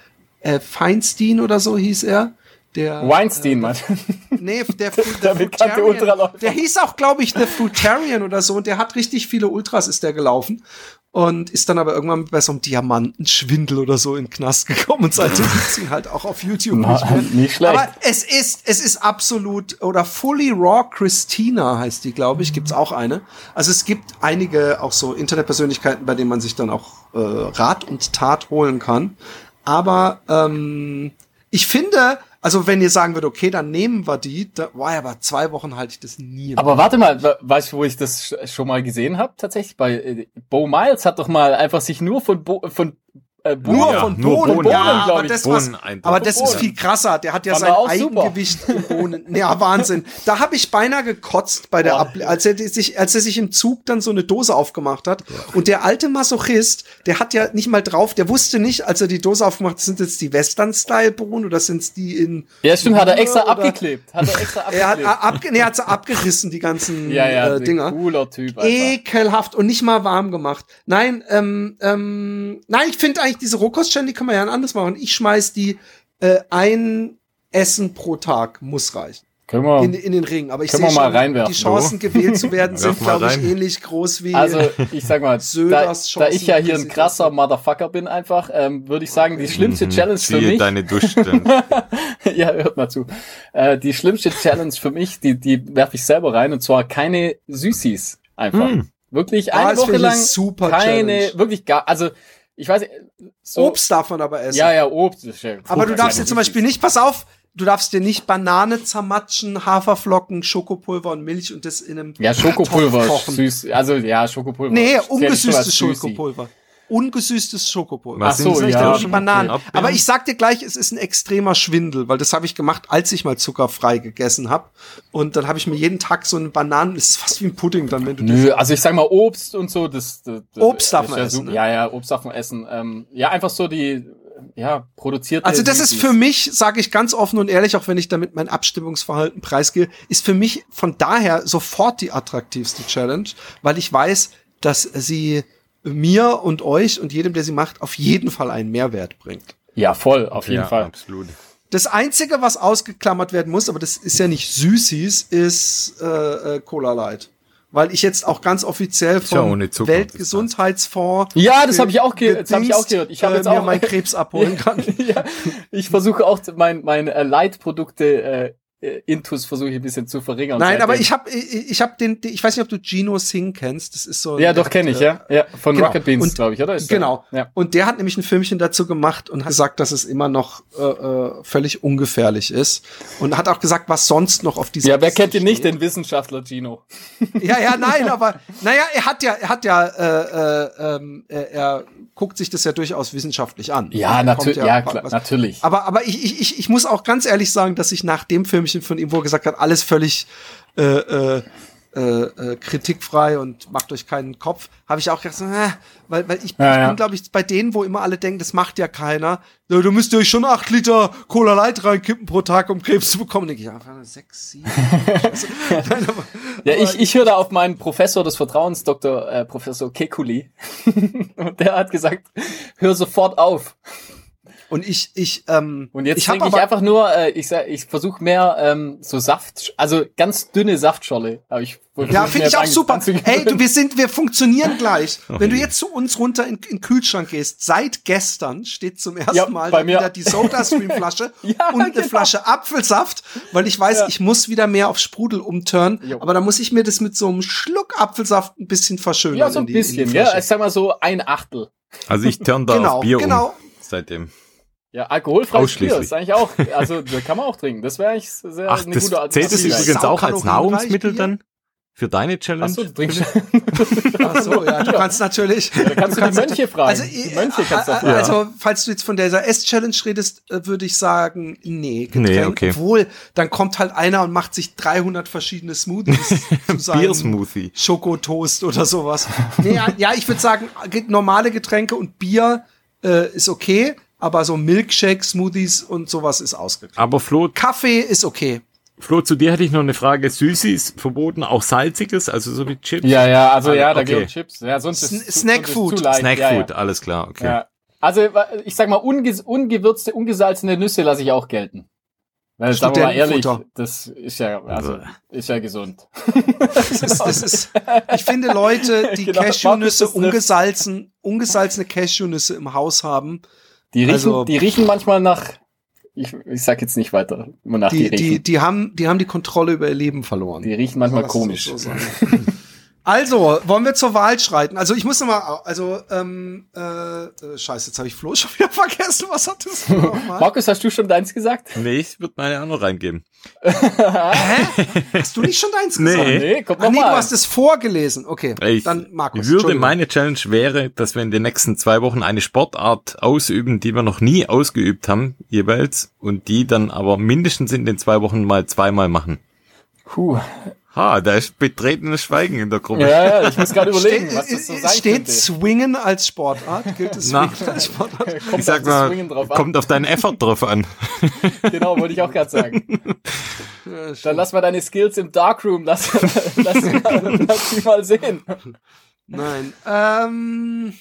äh, Feinstein oder so hieß er. Der, Weinstein, äh, Mann. Nee, der, der, der, der hieß auch, glaube ich, The Fruitarian oder so und der hat richtig viele Ultras ist der gelaufen und ist dann aber irgendwann bei so einem Diamantenschwindel oder so in den Knast gekommen und seitdem gibt's ihn halt auch auf YouTube Na, nicht mehr. Nicht schlecht. Aber es ist, es ist absolut, oder Fully Raw Christina heißt die, glaube ich, gibt's auch eine. Also es gibt einige auch so Internetpersönlichkeiten, bei denen man sich dann auch äh, Rat und Tat holen kann. Aber ähm, ich finde, also wenn ihr sagen würdet, okay, dann nehmen wir die, da, boah, aber zwei Wochen halte ich das nie. Aber warte mal, weißt du, wo ich das schon mal gesehen habe? Tatsächlich bei äh, Bo Miles hat doch mal einfach sich nur von Bo, von äh, nur ja, von Bohnen, Bohnen, ja, aber das, was, aber das ist viel krasser. Der hat ja sein Eigengewicht im Bohnen. Ja, Wahnsinn. Da habe ich beinahe gekotzt bei der, Ab als er sich, als er sich im Zug dann so eine Dose aufgemacht hat. Und der alte Masochist, der hat ja nicht mal drauf, der wusste nicht, als er die Dose aufgemacht hat, sind jetzt die Western-Style-Bohnen oder sind es die in. Ja, stimmt, hat er extra abgeklebt. Hat er extra abgeklebt. er hat, ab, nee, hat sie abgerissen, die ganzen ja, ja, äh, Dinger. Cooler Typ. Einfach. Ekelhaft und nicht mal warm gemacht. Nein, ähm, ähm, nein, ich finde eigentlich diese Rohkoststände, die kann man ja anders machen. Ich schmeiß die äh, ein Essen pro Tag muss reichen. Können wir, in, in den Ring. Aber ich sehe schon, die Chancen, gewählt zu werden, sind, glaube ich, ähnlich groß wie Also, ich sag mal, da, da, ich ja hier ein krasser Motherfucker bin einfach, ähm, würde ich sagen, die schlimmste mhm, Challenge für mich... deine ja, hört mal zu. Äh, die schlimmste Challenge für mich, die, die werfe ich selber rein, und zwar keine Süßis einfach. Mm. Wirklich eine ah, Woche lang super keine, Challenge. wirklich gar, also ich weiß so, Obst darf man aber essen. Ja, ja, Obst. Ist ja aber du darfst dir zum Beispiel nicht, pass auf, du darfst dir nicht Banane zermatschen, Haferflocken, Schokopulver und Milch und das in einem Ja, Schokopulver, süß. Also ja, Schokopulver. Nee, ungesüßtes Schokopulver ungesüßtes Schokopulver. Ach so, ja. Die Bananen. Okay. Aber ich sag dir gleich, es ist ein extremer Schwindel, weil das habe ich gemacht, als ich mal zuckerfrei gegessen habe. Und dann habe ich mir jeden Tag so eine Bananen, das ist fast wie ein Pudding dann, wenn du Nö, also ich sag mal Obst und so, das, das, Obst darf man ja essen. Ne? Ja, ja, Obst darf man essen. Ähm, ja, einfach so die ja, produziert. Also das ist für mich, sage ich ganz offen und ehrlich, auch wenn ich damit mein Abstimmungsverhalten preisgehe, ist für mich von daher sofort die attraktivste Challenge, weil ich weiß, dass sie mir und euch und jedem, der sie macht, auf jeden Fall einen Mehrwert bringt. Ja, voll, auf jeden ja, Fall. Absolut. Das Einzige, was ausgeklammert werden muss, aber das ist ja nicht Süßis, ist äh, äh, Cola Light. Weil ich jetzt auch ganz offiziell vom ja Weltgesundheitsfonds ja, das habe ich auch gehört. Das hab ich auch gehört. Ich habe äh, jetzt auch meinen Krebs abholen kann. ja, ich versuche auch mein meine äh, Leitprodukte äh, äh, Intus versuche ich ein bisschen zu verringern. Nein, aber ich habe ich, habe den ich weiß nicht, ob du Gino Singh kennst, das ist so Ja, doch kenne ich, ja. Ja, von genau. Rocket Beans, glaube ich, oder? Ist genau. Ja. Und der hat nämlich ein Filmchen dazu gemacht und hat gesagt, dass es immer noch äh, äh, völlig ungefährlich ist und hat auch gesagt, was sonst noch auf dieser Ja, wer kennt ihn nicht, den Wissenschaftler Gino? Ja, ja, nein, aber naja, er hat ja er hat ja äh, äh, ähm, er, guckt sich das ja durchaus wissenschaftlich an. Ja, natürlich, ja, ja klar, natürlich. Aber aber ich, ich ich muss auch ganz ehrlich sagen, dass ich nach dem Filmchen von ihm, wo er gesagt hat, alles völlig äh, äh, äh, äh, kritikfrei und macht euch keinen Kopf, habe ich auch gedacht, äh, weil, weil ich, ja, ich bin, ja. glaube ich, bei denen, wo immer alle denken, das macht ja keiner. Ja, du müsst euch schon acht Liter Cola Light reinkippen pro Tag, um Krebs zu bekommen. Denke ich, ja, sechs, sieben. Nein, aber, ja, aber ich, ich höre da auf meinen Professor des Vertrauens, Dr. Äh, Professor Kekuli. und der hat gesagt, hör sofort auf. Und ich, ich, ähm, und jetzt ich trinke ich einfach nur, äh, ich sag, ich versuche mehr ähm, so Saft, also ganz dünne Saftscholle. Aber ich ja, finde ich auch super. Hey, du, wir sind, wir funktionieren gleich. Okay. Wenn du jetzt zu uns runter in, in den Kühlschrank gehst, seit gestern steht zum ersten ja, Mal wieder die Soda-Stream-Flasche ja, und eine genau. Flasche Apfelsaft, weil ich weiß, ja. ich muss wieder mehr auf Sprudel umturnen. Jo. Aber da muss ich mir das mit so einem Schluck Apfelsaft ein bisschen verschönern. Ja, so ein bisschen, ja. Ich sag mal so ein Achtel. Also ich turn da genau, auf Bier genau. um seitdem. Ja, alkoholfreies Bier ist eigentlich auch, also da kann man auch trinken. Das wäre eigentlich sehr Ach, eine das gute Zählt es übrigens auch als Nahrungsmittel dann? Für deine Challenge? Ach so, du trinkst Ach so, ja, du kannst natürlich. Ja, da kannst du, du kannst die Mönche fragen. Also, die Mönche kannst du äh, fragen. Also, falls du jetzt von dieser S-Challenge redest, äh, würde ich sagen, nee, Getränk. Nee, okay. Obwohl, dann kommt halt einer und macht sich 300 verschiedene Smoothies zu seinem Bier-Smoothie. Schokotoast oder sowas. Nee, ja, ich würde sagen, normale Getränke und Bier äh, ist okay aber so Milkshake, Smoothies und sowas ist ausgeglichen. Aber Flo. Kaffee ist okay. Flo, zu dir hätte ich noch eine Frage. Süßis verboten, auch salziges, also so wie Chips? Ja, ja, also ja, da okay. gehen Chips. Ja, sonst ist Snackfood. Snackfood, ja, ja. alles klar, okay. Ja. Also ich sag mal, unge ungewürzte, ungesalzene Nüsse lasse ich auch gelten. Weil, sagen wir mal ehrlich, das ist ja, also, ist ja gesund. Das ist, das ist, ich finde Leute, die genau, Cashewnüsse ungesalzen, ungesalzene Cashewnüsse im Haus haben, die riechen, also, die riechen manchmal nach, ich, ich sag jetzt nicht weiter, immer nach die, die, die, die haben, die haben die Kontrolle über ihr Leben verloren. Die riechen manchmal komisch. So Also, wollen wir zur Wahl schreiten? Also, ich muss noch mal, also, ähm, äh, äh scheiße, jetzt habe ich Flo schon wieder vergessen. Was hattest du nochmal? Markus, hast du schon deins gesagt? Nee, ich würde meine auch noch reingeben. Hä? Hast du nicht schon deins gesagt? Nee, nee komm Ach, nee, du hast es vorgelesen. Okay, ich, dann Markus. Würde meine Challenge wäre, dass wir in den nächsten zwei Wochen eine Sportart ausüben, die wir noch nie ausgeübt haben, jeweils, und die dann aber mindestens in den zwei Wochen mal zweimal machen. Puh, Ha, da ist betretenes Schweigen in der Gruppe. Ja, ja, ich muss gerade überlegen, steht, was das so sein Steht könnte. Swingen als Sportart? Gilt es Swingen als Sportart? kommt ich sag mal, kommt auf deinen Effort drauf an. genau, wollte ich auch gerade sagen. Ja, Dann lass mal deine Skills im Darkroom, lass, lass, lass, sie mal sehen. Nein, ähm...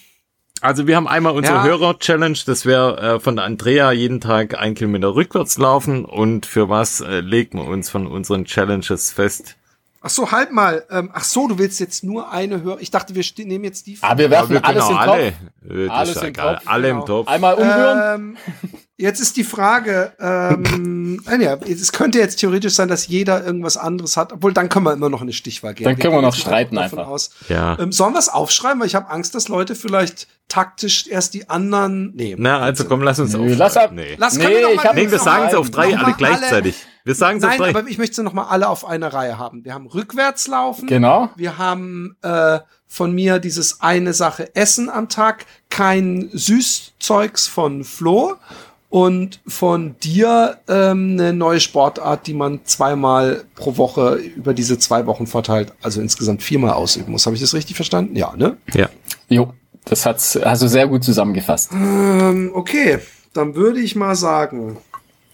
Also wir haben einmal unsere ja. Hörer-Challenge, das wäre äh, von der Andrea jeden Tag ein Kilometer rückwärts laufen und für was äh, legen wir uns von unseren Challenges fest? Ach so, halt mal. Ähm, ach so, du willst jetzt nur eine hören. Ich dachte, wir nehmen jetzt die. Ah, wir werfen ja, wir alles in alle. Topf. Alles in Topf. Alle genau. im Topf. Einmal umrühren. Ähm, jetzt ist die Frage, ähm, äh, ja, es könnte jetzt theoretisch sein, dass jeder irgendwas anderes hat, obwohl dann können wir immer noch eine Stichwahl geben. Dann können wir, wir noch streiten einfach. Aus. Ja. Ähm, sollen wir es aufschreiben? Weil ich habe Angst, dass Leute vielleicht taktisch erst die anderen nehmen. Na, also komm, lass uns Nö, aufschreiben. Lass ab. Nee, lass, nee, ich hab, nee wir sagen es auf drei, alle gleichzeitig. Alle wir sagen es Nein, aber ich möchte sie noch mal alle auf einer Reihe haben. Wir haben rückwärts laufen. Genau. Wir haben äh, von mir dieses eine Sache Essen am Tag, kein Süßzeugs von Flo und von dir ähm, eine neue Sportart, die man zweimal pro Woche über diese zwei Wochen verteilt, also insgesamt viermal ausüben muss. Habe ich das richtig verstanden? Ja, ne? Ja. Jo, das hat's also sehr gut zusammengefasst. Ähm, okay, dann würde ich mal sagen,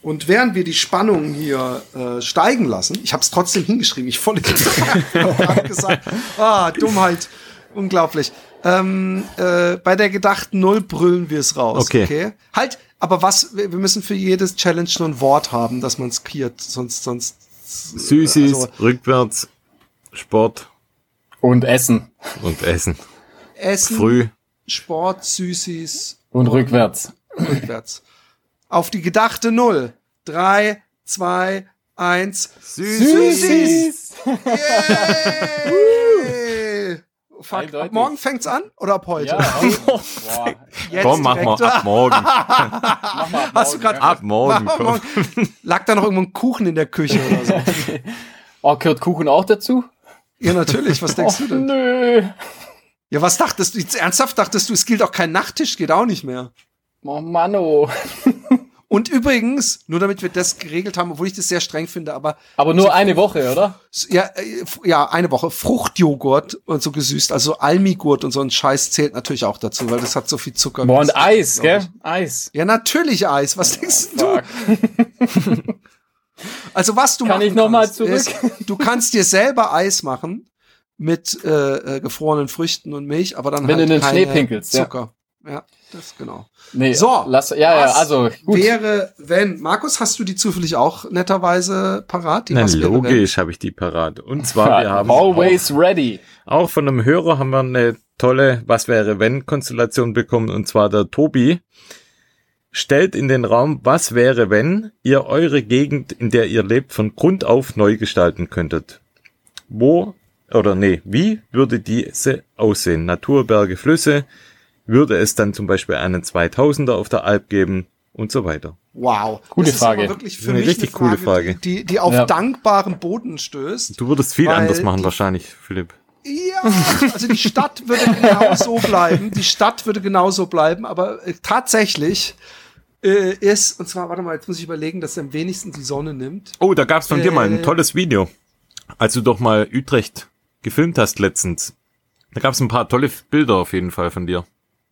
und während wir die Spannung hier äh, steigen lassen, ich habe es trotzdem hingeschrieben, ich voll gesagt, ah, Dummheit, unglaublich. Ähm, äh, bei der gedachten Null brüllen wir es raus. Okay. okay. Halt, aber was, wir müssen für jedes Challenge nur ein Wort haben, dass man es kriert, sonst, sonst. Süßis, also, rückwärts, Sport. Und Essen. Und Essen. Essen. Früh. Sport, Süßis. Und, und rückwärts. Rückwärts auf die gedachte Null. Drei, zwei, eins. Süßis. Süßis. Yay! Fuck. Ab morgen fängt's an oder ab heute? Ja, Jetzt Komm, mach mal ab morgen. mach mal ab Hast du morgen, grad- ja. Ab morgen. Mach mal Komm. morgen. Lag da noch irgendwo ein Kuchen in der Küche oder so? Oh, gehört Kuchen auch dazu? Ja, natürlich. Was denkst Och, du denn? nö. Ja, was dachtest du? Jetzt ernsthaft dachtest du, es gilt auch kein Nachttisch, geht auch nicht mehr. Oh, Manno. Und übrigens, nur damit wir das geregelt haben, obwohl ich das sehr streng finde, aber Aber nur eine Woche, oder? ja, äh, ja, eine Woche Fruchtjoghurt und so gesüßt, also Almigurt und so ein Scheiß zählt natürlich auch dazu, weil das hat so viel Zucker. Boah, und Eis, gell? Eis. Ja, natürlich Eis. Was denkst du? Fuck. Also was du Kann machen ich noch mal kannst, ist, du kannst dir selber Eis machen mit äh, äh, gefrorenen Früchten und Milch, aber dann Wenn halt du in den keine Schnee pinkelst. Zucker. Ja. Das genau. Nee, So, lass, ja, ja, was also gut. Wäre, wenn, Markus, hast du die zufällig auch netterweise parat? Die Na, logisch habe ich die parat. Und zwar, wir haben Always ready. auch von einem Hörer haben wir eine tolle Was wäre wenn Konstellation bekommen und zwar der Tobi stellt in den Raum, was wäre wenn ihr eure Gegend, in der ihr lebt, von Grund auf neu gestalten könntet. Wo oder nee, wie würde diese aussehen? Natur, Berge, Flüsse? Würde es dann zum Beispiel einen 2000er auf der Alp geben und so weiter? Wow. Gute das Frage. Wirklich für Eine mich richtig coole Frage. Die, die auf Ja. dankbaren Boden stößt. Du würdest viel anders machen wahrscheinlich, Philipp. Ja, also die Stadt würde genau so bleiben. Die Stadt würde genau so bleiben, aber äh, tatsächlich äh, ist, und zwar, warte mal, jetzt muss ich überlegen, dass er am wenigsten die Sonne nimmt. Oh, da gab's von dir mal ein Äh. tolles Video, als du doch mal Utrecht gefilmt hast letztens. Da gab's ein paar tolle Bilder auf jeden Fall von dir.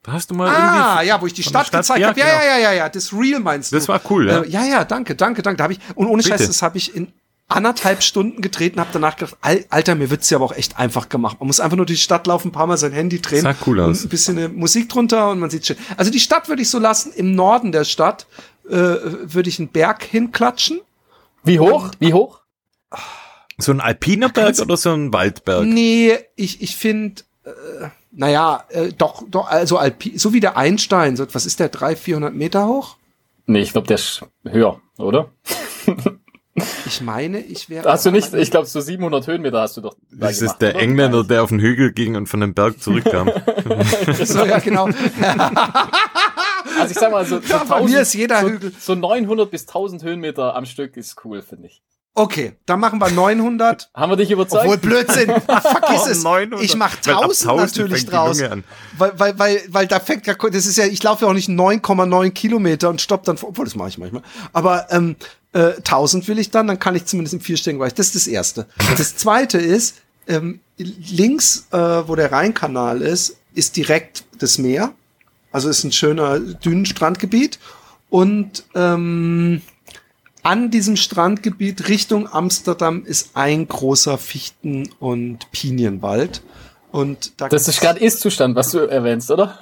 Da hast du mal Ah, irgendwie... ja, wo ich die Stadt, Stadt? gezeigt Ja, habe. Ja, genau. ja, ja, ja, ja, das Real meinst du. Das war cool, ja. Äh, ja, ja, danke, danke, danke. Da habe ich und ohne Scheiß, Bitte. das habe ich in anderthalb Stunden gedreht und habe danach gedacht, Al- Alter, mir wird's ja aber auch echt einfach gemacht. Man muss einfach nur durch die Stadt laufen, ein paar Mal sein Handy drehen. Sah cool aus. Und ein bisschen eine Musik drunter und man sieht schön. Also die Stadt würde ich so lassen. Im Norden der Stadt äh, würde ich einen Berg hinklatschen. Wie hoch? Wie hoch? So ein alpiner Berg oder so ein Waldberg? Nee, ich, ich finde, äh, naja, äh, doch, doch, also Alpi so wie der Einstein, so, was ist der, 300, 400 Meter hoch? Nee, ich glaube, der ist höher, oder? Ich meine, ich wäre. Hast du nicht, ich glaube, so 700 Höhenmeter hast du doch. da Das gemacht, ist der oder? Engländer, der auf den Hügel ging und von dem Berg zurückkam. So, ja, genau. Also ich sag mal, so, so, Ja, bei mir ist jeder so, Hügel. so 900 bis 1000 Höhenmeter am Stück ist cool, finde ich. Okay, dann machen wir 900. Haben wir dich überzeugt? Obwohl Blödsinn, vergiss Oh, es. 900. Ich mach Weil ab 1000 1000 natürlich draus. Weil, weil, weil, weil da fängt ja, das ist ja, ich laufe ja auch nicht 9,9 Kilometer und stopp dann, vor- obwohl das mache ich manchmal. Aber ähm, äh, 1000 will ich dann, dann kann ich zumindest im vierstelligen Bereich. Das ist das Erste. Das Zweite ist, ähm, links, äh, wo der Rheinkanal ist, ist direkt das Meer. Also ist ein schöner Dünenstrandgebiet. Und ähm, an diesem Strandgebiet Richtung Amsterdam ist ein großer Fichten- und Pinienwald. Und da Das ist gerade Ist-Zustand, was du erwähnst, oder?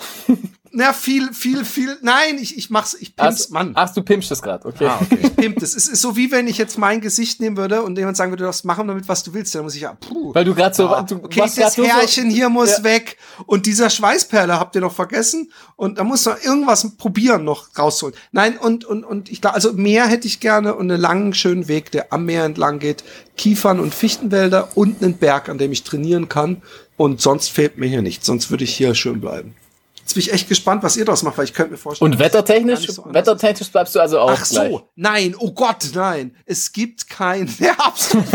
Na, viel, viel, viel. Nein, ich, ich mach's, ich pimp's, Mann. Ach, du pimpst das gerade, okay. Ah, okay. Ich pimp das. Es ist so wie wenn ich jetzt mein Gesicht nehmen würde und jemand sagen würde, du darfst machen damit, was du willst. Dann muss ich ja, puh. Weil du gerade so, Ja, du okay, das nur so- Härchen hier muss Ja. weg und dieser Schweißperle habt ihr noch vergessen und da muss noch irgendwas probieren noch rausholen. Nein, und, und, und ich glaube, also Meer hätte ich gerne und einen langen, schönen Weg, der am Meer entlang geht, Kiefern und Fichtenwälder und einen Berg, an dem ich trainieren kann und sonst fehlt mir hier nichts, sonst würde ich hier schön bleiben. Jetzt bin ich echt gespannt, was ihr daraus macht, weil ich könnte mir vorstellen. Und wettertechnisch, so wettertechnisch bleibst du also auch Ach gleich. so, nein, oh Gott, nein. Es gibt kein, absolut.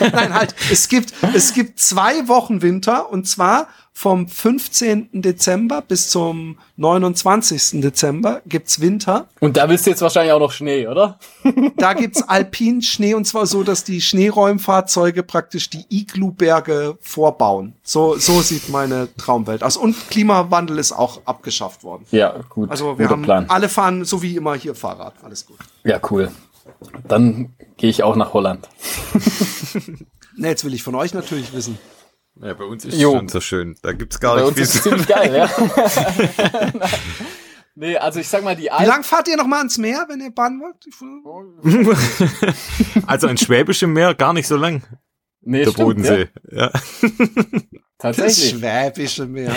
nein, halt, es gibt, es gibt zwei Wochen Winter und zwar vom 15. Dezember bis zum 29. Dezember gibt's Winter. Und da willst du jetzt wahrscheinlich auch noch Schnee, oder? Da gibt's alpinen Schnee und zwar so, dass die Schneeräumfahrzeuge praktisch die Iglu-Berge vorbauen. So, so sieht meine Traumwelt aus. Und Klimawandel ist auch abgeschafft worden. Ja, gut. Also wir haben Plan. alle fahren so wie immer hier Fahrrad. Alles gut. Ja, cool. Dann gehe ich auch nach Holland. Ne, jetzt will ich von euch natürlich wissen. Ja, bei uns ist Jo. es schon so schön. Da gibt's gar Bei nicht uns viel. ist es ziemlich geil, ja. nee, also ich sag mal, die Wie Alpen. lang fahrt ihr noch mal ans Meer, wenn ihr baden wollt? Also ein Schwäbische Meer gar nicht so lang. Nee, der stimmt, Bodensee. Ja. Ja, Das tatsächlich. Schwäbische Meer.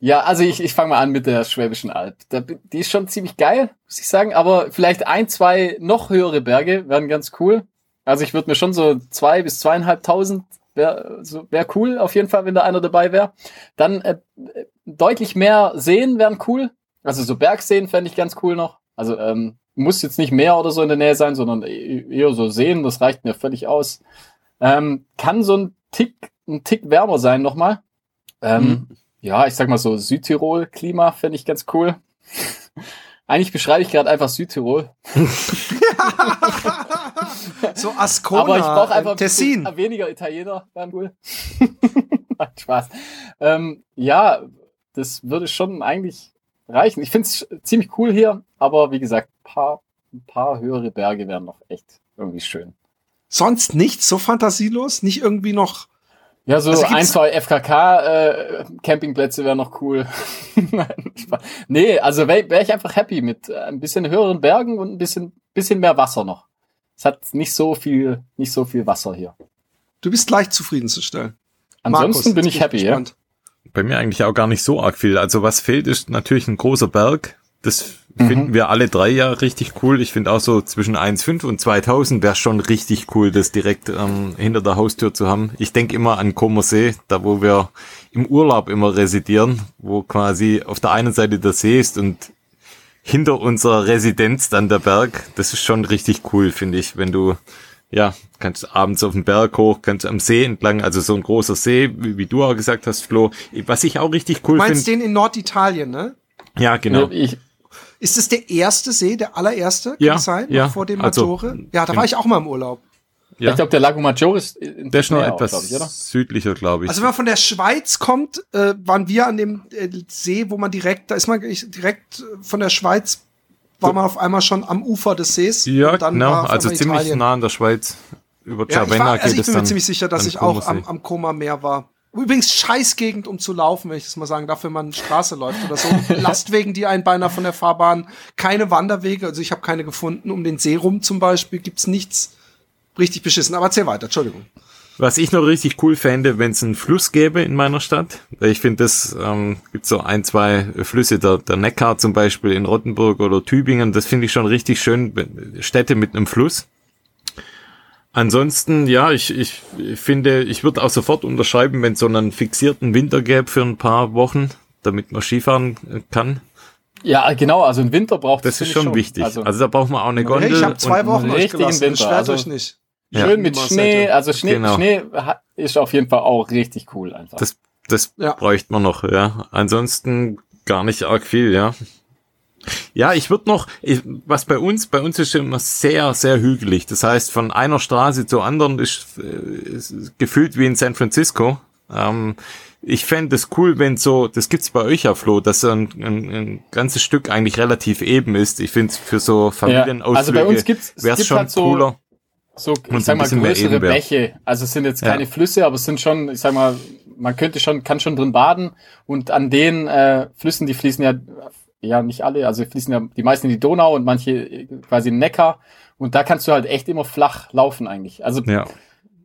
Ja, also ich, ich fange mal an mit der Schwäbischen Alb. Da, die ist schon ziemlich geil, muss ich sagen, aber vielleicht ein, zwei noch höhere Berge wären ganz cool. Also ich würde mir schon so zwei bis zweieinhalbtausend wäre so, wär cool, auf jeden Fall, wenn da einer dabei wäre. Dann äh, deutlich mehr Seen wären cool. Also so Bergseen fände ich ganz cool noch. Also ähm, muss jetzt nicht mehr oder so in der Nähe sein, sondern e-, eher so Seen, das reicht mir völlig aus. Ähm, kann so ein Tick, ein Tick wärmer sein nochmal. Ähm, mhm. Ja, ich sag mal so Südtirol-Klima fände ich ganz cool. Eigentlich beschreibe ich gerade einfach Südtirol. so Ascona, Aber ich brauche einfach Tessin. weniger Italiener, wären cool. Spaß. Ähm, ja, das würde schon eigentlich reichen. Ich finde es ziemlich cool hier, aber wie gesagt, paar, ein paar höhere Berge wären noch echt irgendwie schön. Sonst nichts so fantasielos? Nicht irgendwie noch ja, so also ein, zwei FKK-Campingplätze äh, wären noch cool. nee, also wäre wär ich einfach happy mit äh, ein bisschen höheren Bergen und ein bisschen, bisschen mehr Wasser noch. Es hat nicht so viel, nicht so viel Wasser hier. Du bist leicht zufriedenzustellen. Ansonsten Markus, bin ich happy, ja. Bei mir eigentlich auch gar nicht so arg viel. Also was fehlt, ist natürlich ein großer Berg. Das mhm. finden wir alle drei ja richtig cool. Ich finde auch so zwischen 1,5 und 2000 wäre schon richtig cool, das direkt ähm, hinter der Haustür zu haben. Ich denke immer an Comersee, da wo wir im Urlaub immer residieren, wo quasi auf der einen Seite der See ist und hinter unserer Residenz dann der Berg. Das ist schon richtig cool, finde ich, wenn du ja, kannst abends auf den Berg hoch, kannst am See entlang, also so ein großer See, wie, wie du auch gesagt hast, Flo. Was ich auch richtig cool finde. Du meinst find, den in Norditalien, ne? Ja, genau. Ich, ist es der erste See, der allererste? Kann ja, sein? Ja, vor dem Maggiore? Also, ja, da war ich auch mal im Urlaub. Ja. Ich glaube, der Lago Maggiore ist in der ist noch etwas auch, ich, südlicher, glaube ich. Also wenn man von der Schweiz kommt, äh, waren wir an dem äh, See, wo man direkt, da ist man direkt von der Schweiz, war man auf einmal schon am Ufer des Sees. Ja, genau, also ziemlich Italien. nah an der Schweiz. Über Cervena ja, ich war, also ich bin mir ziemlich sicher, dass ich auch am, am Koma Meer war. Übrigens Scheißgegend, um zu laufen, wenn ich das mal sagen darf, wenn man Straße läuft oder so. Lastwegen, die einen beinahe von der Fahrbahn. Keine Wanderwege, also ich habe keine gefunden. Um den See rum zum Beispiel gibt's nichts richtig beschissen. Aber erzähl weiter, Entschuldigung. Was ich noch richtig cool fände, wenn es einen Fluss gäbe in meiner Stadt. Ich finde, es ähm, gibt so ein, zwei Flüsse, der, der Neckar zum Beispiel in Rottenburg oder Tübingen. Das finde ich schon richtig schön. Städte mit einem Fluss. Ansonsten, ja, ich, ich finde, ich würde auch sofort unterschreiben, wenn es so einen fixierten Winter gäbe für ein paar Wochen, damit man Skifahren kann. Ja, genau, also im Winter braucht das ist schon, schon wichtig. Also, also, da braucht man auch eine Gondel. Hey, ich habe zwei Wochen richtigen Winter. Also, euch nicht. Schön ja. mit Schnee, also Schnee, genau. Schnee ist auf jeden Fall auch richtig cool einfach. Das, das ja. bräuchte man noch, ja. Ansonsten gar nicht arg viel, ja. Ja, ich würde noch, ich, was bei uns, bei uns ist immer sehr, sehr hügelig. Das heißt, von einer Straße zur anderen ist, äh, ist gefühlt wie in San Francisco. Ähm, ich fände es cool, wenn so, das gibt's bei euch ja, Flo, dass so ein, ein, ein ganzes Stück eigentlich relativ eben ist. Ich finde für so Familienausflüge ja, also bei uns gibt's, wäre es schon halt so, cooler. So, ich sag mal, größere Bäche. Also es sind jetzt keine ja. Flüsse, aber es sind schon, ich sag mal, man könnte schon, kann schon drin baden und an den äh, Flüssen, die fließen ja ja nicht alle, also fließen ja die meisten in die Donau und manche äh, quasi in den Neckar. Und da kannst du halt echt immer flach laufen eigentlich. Also ja.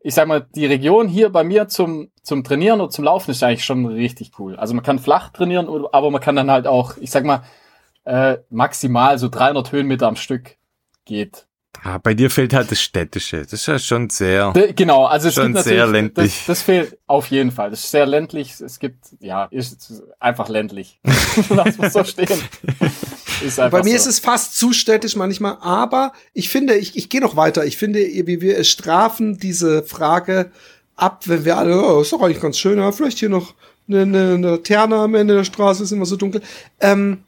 ich sag mal, die Region hier bei mir zum, zum Trainieren oder zum Laufen ist eigentlich schon richtig cool. Also man kann flach trainieren, aber man kann dann halt auch, ich sag mal, äh, maximal so 300 Höhenmeter am Stück geht. Ah, bei dir fehlt halt das Städtische. Das ist ja schon sehr. De, genau, also es schon gibt sehr ländlich. Das, das, fehlt auf jeden Fall. Das ist sehr ländlich. Es gibt, ja, ist einfach ländlich. Lass mal so stehen. Bei mir so. ist es fast zu städtisch manchmal, aber ich finde, ich, ich gehe noch weiter. Ich finde, wie wir strafen diese Frage ab, wenn wir alle, oh, ist doch eigentlich ganz schön, ja, vielleicht hier noch eine, eine, eine Laterne am Ende der Straße, ist immer so dunkel. Ähm,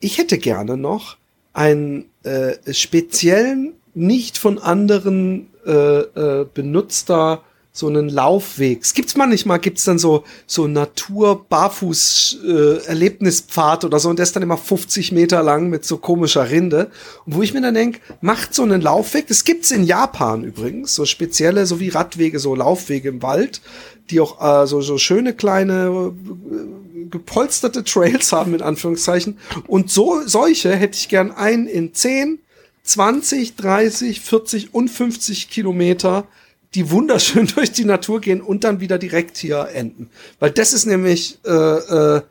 ich hätte gerne noch einen äh, speziellen nicht von anderen äh, äh, benutzter so einen Laufweg. Es gibt's manchmal, gibt's dann so so Natur Barfuß äh, Erlebnispfad oder so und der ist dann immer 50 Meter lang mit so komischer Rinde und wo ich mir dann denk, macht so einen Laufweg. Das gibt's in Japan übrigens, so spezielle, so wie Radwege, so Laufwege im Wald, die auch äh, so so schöne kleine äh, gepolsterte Trails haben in Anführungszeichen und so solche hätte ich gern ein in 10 20, 30, 40 und 50 Kilometer, die wunderschön durch die Natur gehen und dann wieder direkt hier enden. Weil das ist nämlich, äh, äh,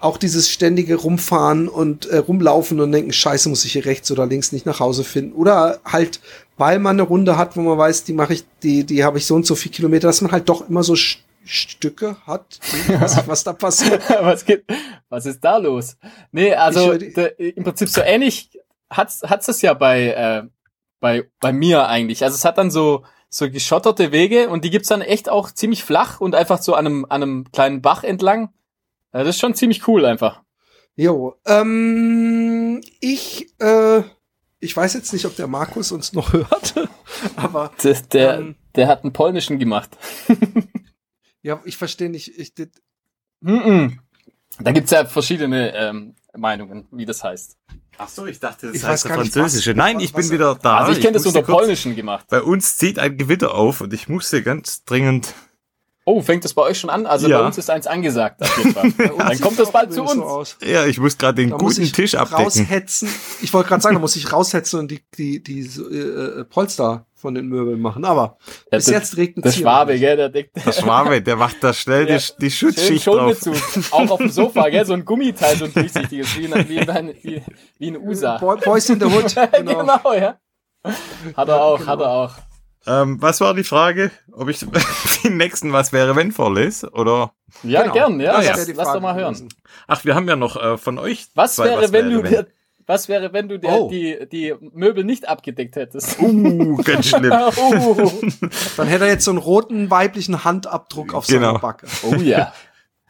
auch dieses ständige Rumfahren und äh, rumlaufen und denken, scheiße, muss ich hier rechts oder links nicht nach Hause finden. Oder halt, weil man eine Runde hat, wo man weiß, die mache ich, die, die habe ich so und so viel Kilometer, dass man halt doch immer so St Stücke hat. Was, was da passiert. was, geht, was ist da los? Nee, also ich, im Prinzip so ähnlich hat's hat's es ja bei, äh, bei, bei mir eigentlich. Also es hat dann so, so geschotterte Wege und die gibt's dann echt auch ziemlich flach und einfach so an einem, an einem kleinen Bach entlang. Ja, das ist schon ziemlich cool einfach. Jo, ähm, ich, äh, ich weiß jetzt nicht, ob der Markus uns noch hört, aber der, der, ähm, der hat einen polnischen gemacht. ja, ich verstehe nicht. Ich, das, mm -mm. Da gibt's ja verschiedene ähm, Meinungen, wie das heißt. Ach so, ich dachte, das ich heißt der französische. Nicht, was, Nein, ich bin wieder da. Also ich kenne das unter polnischen gemacht. Bei uns zieht ein Gewitter auf und ich musste ganz dringend Oh, fängt das bei euch schon an? Also ja. bei uns ist eins angesagt. Auf jeden Fall. Dann kommt das bald zu uns. So ja, ich muss gerade den da guten Tisch abdecken. Raushetzen. Ich wollte gerade sagen, da muss ich raushetzen und die, die, die äh, Polster von den Möbeln machen. Aber ja, bis jetzt regnet es Der Schwabe, gell, der deckt. Der Schwabe, der macht da schnell ja. die, die Schutzschicht drauf. Zu. Auch auf dem Sofa, gell, so ein Gummiteil, so ein durchsichtiges, wie, ein, wie, ein, wie, wie ein USA. Boys in the Hood. Genau, genau ja. Hat er auch, genau. hat er auch. Ähm, was war die Frage? Ob ich den nächsten Was wäre wenn vorlese? Oder? Ja, genau. gern, ja. Ah, ja. Lass, lass doch mal hören. Ach, wir haben ja noch äh, von euch. Was zwei, wäre, was wenn wäre, du wenn? Was wäre, wenn du dir oh. die, die Möbel nicht abgedeckt hättest? Uh, ganz schlimm. uh. Dann hätte er jetzt so einen roten weiblichen Handabdruck auf genau. seiner Backe. Oh ja.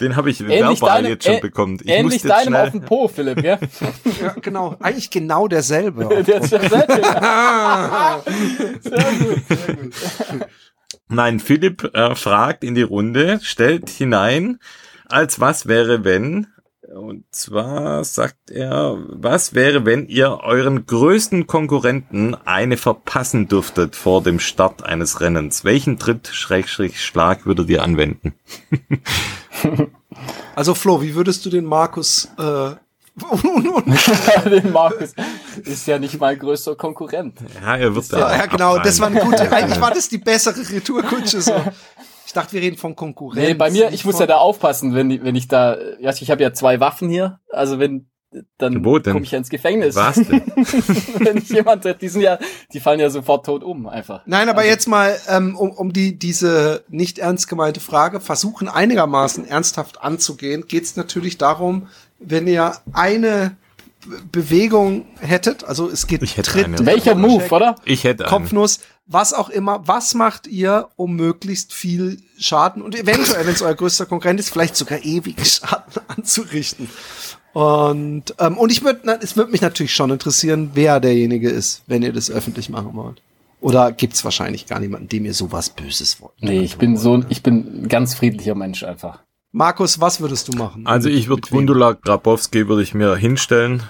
Den habe ich ähnlich verbal deinem, jetzt schon bekommen. Ich ähnlich deinem schnell... auf dem Po, Philipp, ja? ja, genau. Eigentlich genau derselbe. Der ist derselbe. sehr gut, sehr gut. Nein, Philipp äh, fragt in die Runde, stellt hinein, als was wäre, wenn, und zwar sagt er, was wäre, wenn ihr euren größten Konkurrenten eine verpassen dürftet vor dem Start eines Rennens? Welchen Tritt-Schlag würdet ihr anwenden? Also Flo, wie würdest du den Markus äh, den Markus ist ja nicht mein größter Konkurrent. Ja, er wird da. Ja, ja genau, das war eine gute, eigentlich war das die bessere Retourkutsche so. Ich dachte, wir reden von Konkurrenz. Nee, bei mir, ich muss ja da aufpassen, wenn, wenn ich da, ja, ich habe ja zwei Waffen hier, also wenn, dann komme ich ja ins Gefängnis. Was denn? wenn ich jemand, die sind ja, die fallen ja sofort tot um, einfach. Nein, aber also. jetzt mal, ähm, um, um die, diese nicht ernst gemeinte Frage versuchen einigermaßen ernsthaft anzugehen, geht es natürlich darum, wenn ihr eine Bewegung hättet, also es geht ich hätte Tritt. Welcher Move, oder? Ich hätte Kopfnuss, eine. Was auch immer. Was macht ihr, um möglichst viel Schaden und eventuell, wenn es euer größter Konkurrent ist, vielleicht sogar ewig Schaden anzurichten? Und ähm, und ich würde, es würde mich natürlich schon interessieren, wer derjenige ist, wenn ihr das öffentlich machen wollt. Oder gibt's wahrscheinlich gar niemanden, dem ihr sowas Böses wollt? Nee, ich bin so, ich bin ein ganz friedlicher Mensch einfach. Markus, was würdest du machen? Also ich würde Gundula Grabowski würde ich mir hinstellen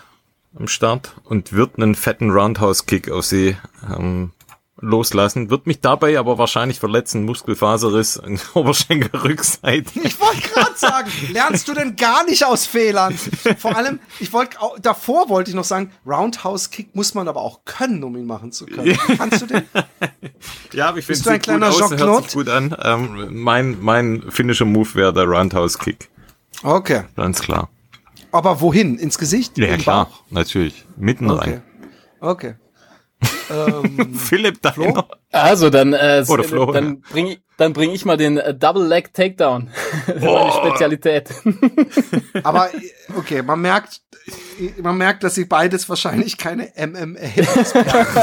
am Start und würde einen fetten Roundhouse-Kick auf sie ähm, loslassen. Wird mich dabei aber wahrscheinlich verletzen, Muskelfaserriss Oberschenkelrückseite. Ich wollte gerade sagen, lernst du denn gar nicht aus Fehlern? Vor allem, ich wollte davor wollte ich noch sagen, Roundhouse Kick muss man aber auch können, um ihn machen zu können. Kannst du den? ja, aber ich finde es ein kleiner gut aus, hört sich gut an. Ähm, mein mein finnischer Move wäre der Roundhouse Kick. Okay. Ganz klar. Aber wohin? Ins Gesicht? Ja, klar, natürlich. Mitten okay. rein. Okay ähm, Philipp deiner. Also dann, äh, Oder Flo, dann ja. bring ich, dann bring ich mal den äh, Double Leg Takedown. Das meine Spezialität. Aber okay, man merkt, man merkt, dass ihr beides wahrscheinlich keine MMA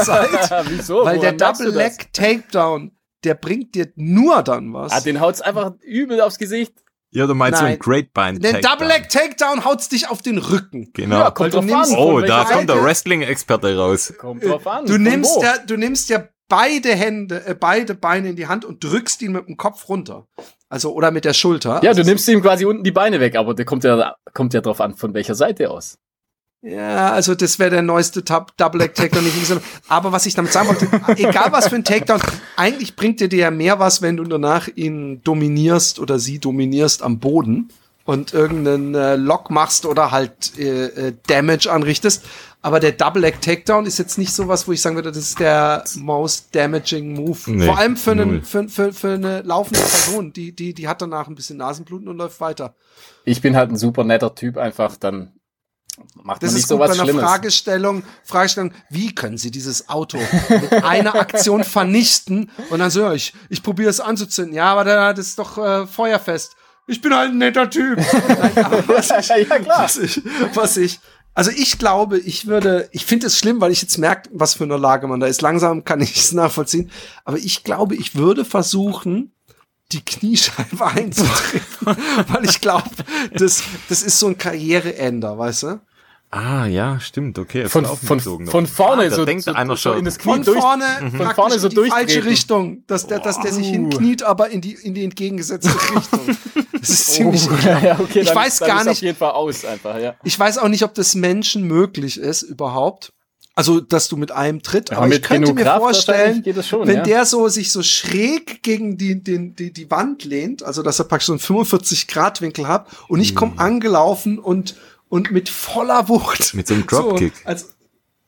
seid. Wieso? Weil Woran der Double Leg Takedown, der bringt dir nur dann was. Ah, den haut's einfach übel aufs Gesicht. Ja, du meinst Nein. so ein Great Bind Den Double Leg Takedown haut's dich auf den Rücken. Genau. Ja, kommt drauf an. Oh, da kommt der Wrestling-Experte raus. Kommt drauf an. Du nimmst ja, du nimmst ja beide Hände, äh, beide Beine in die Hand und drückst ihn mit dem Kopf runter. Also, oder mit der Schulter. Ja, also, du nimmst ihm quasi unten die Beine weg, aber der kommt ja, kommt ja drauf an, von welcher Seite aus. Ja, also das wäre der neueste Tab Double Leg Takedown. Aber was ich damit sagen wollte, egal was für ein Takedown, eigentlich bringt dir ja mehr was, wenn du danach ihn dominierst oder sie dominierst am Boden und irgendeinen äh, Lock machst oder halt äh, äh, Damage anrichtest. Aber der Double Leg Takedown ist jetzt nicht sowas, wo ich sagen würde, das ist der most damaging Move. Nee, Vor allem für, einen, für, für, für eine laufende Person, die, die, die hat danach ein bisschen Nasenbluten und läuft weiter. Ich bin halt ein super netter Typ einfach, dann macht das ist gut bei einer Schlimmes. Fragestellung, Fragestellung, wie können Sie dieses Auto mit einer Aktion vernichten? Und dann so, ja, ich, ich probiere es anzuzünden. Ja, aber das ist doch äh, feuerfest. Ich bin halt ein netter Typ. Nein, was ich, ja, klar. Was ich, was ich, also ich glaube, ich würde, ich finde es schlimm, weil ich jetzt merke, was für eine Lage man da ist. Langsam kann ich es nachvollziehen. Aber ich glaube, ich würde versuchen, die Kniescheibe einzutreten, weil ich glaube, das, das ist so ein Karriereender, weißt du? Ah, ja, stimmt, okay. Von, von, von vorne ah, so, denkt so, einer schon. So in das Knie von durch, vorne, mhm. von vorne so in die falsche Richtung, dass der, dass der sich hinkniet, aber in die, in die entgegengesetzte Richtung. Das ist ziemlich, oh, ja, okay, ich dann, weiß gar nicht. Auf jeden Fall aus einfach, ja. Ich weiß auch nicht, ob das Menschen möglich ist, überhaupt. Also, dass du mit einem tritt. Ja, aber ich könnte mir Kraft vorstellen, schon, wenn ja. der so sich so schräg gegen die, die, die, die Wand lehnt, also dass er praktisch so einen 45 Grad Winkel hat und ich komme hm. angelaufen und, und mit voller Wucht. Mit so einem Dropkick. So, als,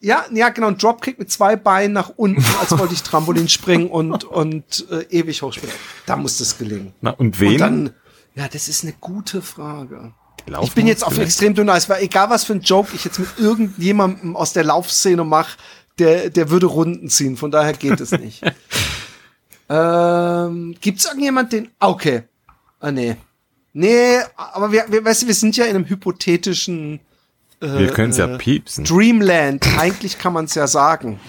ja, ja, genau, ein Dropkick mit zwei Beinen nach unten, als wollte ich Trampolin springen und, und äh, ewig hochspringen. Da muss das gelingen. Na, und wen? Und dann, ja, das ist eine gute Frage. Laufen ich bin jetzt auf extrem dünner Eis, weil egal was für ein Joke ich jetzt mit irgendjemandem aus der Laufszene mache, der, der würde Runden ziehen. Von daher geht es nicht. ähm, gibt's irgendjemand, den. Okay. Ah, nee. Nee, aber wir, wir, weißt du, wir sind ja in einem hypothetischen. Äh, wir können es ja äh, piepsen. Dreamland. Eigentlich kann man es ja sagen.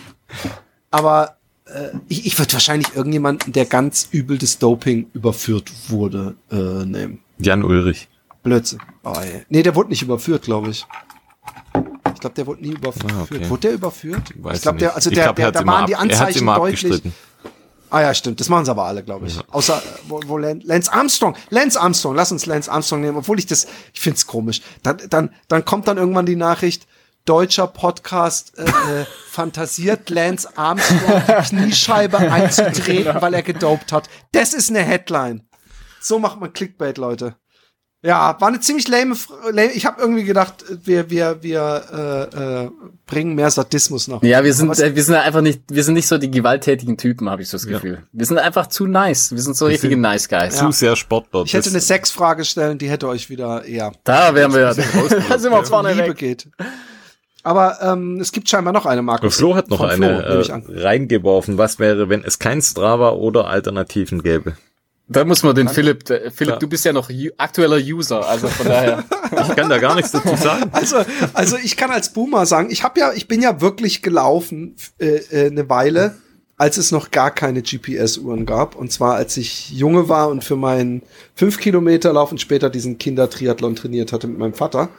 Aber äh, ich, ich würde wahrscheinlich irgendjemanden, der ganz übel des Doping überführt wurde, äh, nehmen. Jan Ulrich. Blödsinn. Oh, ey. nee, der wurde nicht überführt, glaube ich. Ich glaube, der wurde nie überführt. Ah, okay. Wurde der überführt? Weiß ich glaube, der, also der, glaub, der, da waren die Anzeichen deutlich. Ah ja, stimmt. Das machen sie aber alle, glaube ich. Ja. Außer wo, wo Lance Armstrong. Lance Armstrong. Lass uns Lance Armstrong nehmen, obwohl ich das, ich find's komisch. Dann, dann, dann kommt dann irgendwann die Nachricht, deutscher Podcast äh, äh, fantasiert Lance Armstrong Kniescheibe einzutreten, weil er gedopt hat. Das ist eine Headline. So macht man Clickbait, Leute. Ja, war eine ziemlich lame. lame ich habe irgendwie gedacht, wir wir wir äh, äh, bringen mehr Sadismus nach. Ja, wir sind äh, wir sind einfach nicht wir sind nicht so die gewalttätigen Typen, habe ich so das Gefühl. Ja. Wir sind einfach zu nice. Wir sind so wir richtige sind nice guys. Zu ja. sehr Sportler. Ich hätte eine Sexfrage stellen, die hätte euch wieder eher. Da wären wir ja. da sind wir vorne Liebe weg. geht. Aber ähm, es gibt scheinbar noch eine Marke. Flo hat noch eine Flo, äh, reingeworfen. Was wäre, wenn es kein Strava oder Alternativen gäbe? Da muss man den Danke. Philipp, der, Philipp, ja. du bist ja noch aktueller User, also von daher. ich kann da gar nichts dazu sagen. Also, also ich kann als Boomer sagen, ich habe ja, ich bin ja wirklich gelaufen äh, äh, eine Weile, als es noch gar keine GPS-Uhren gab. Und zwar als ich junge war und für meinen 5 Kilometer Lauf und später diesen Kindertriathlon trainiert hatte mit meinem Vater.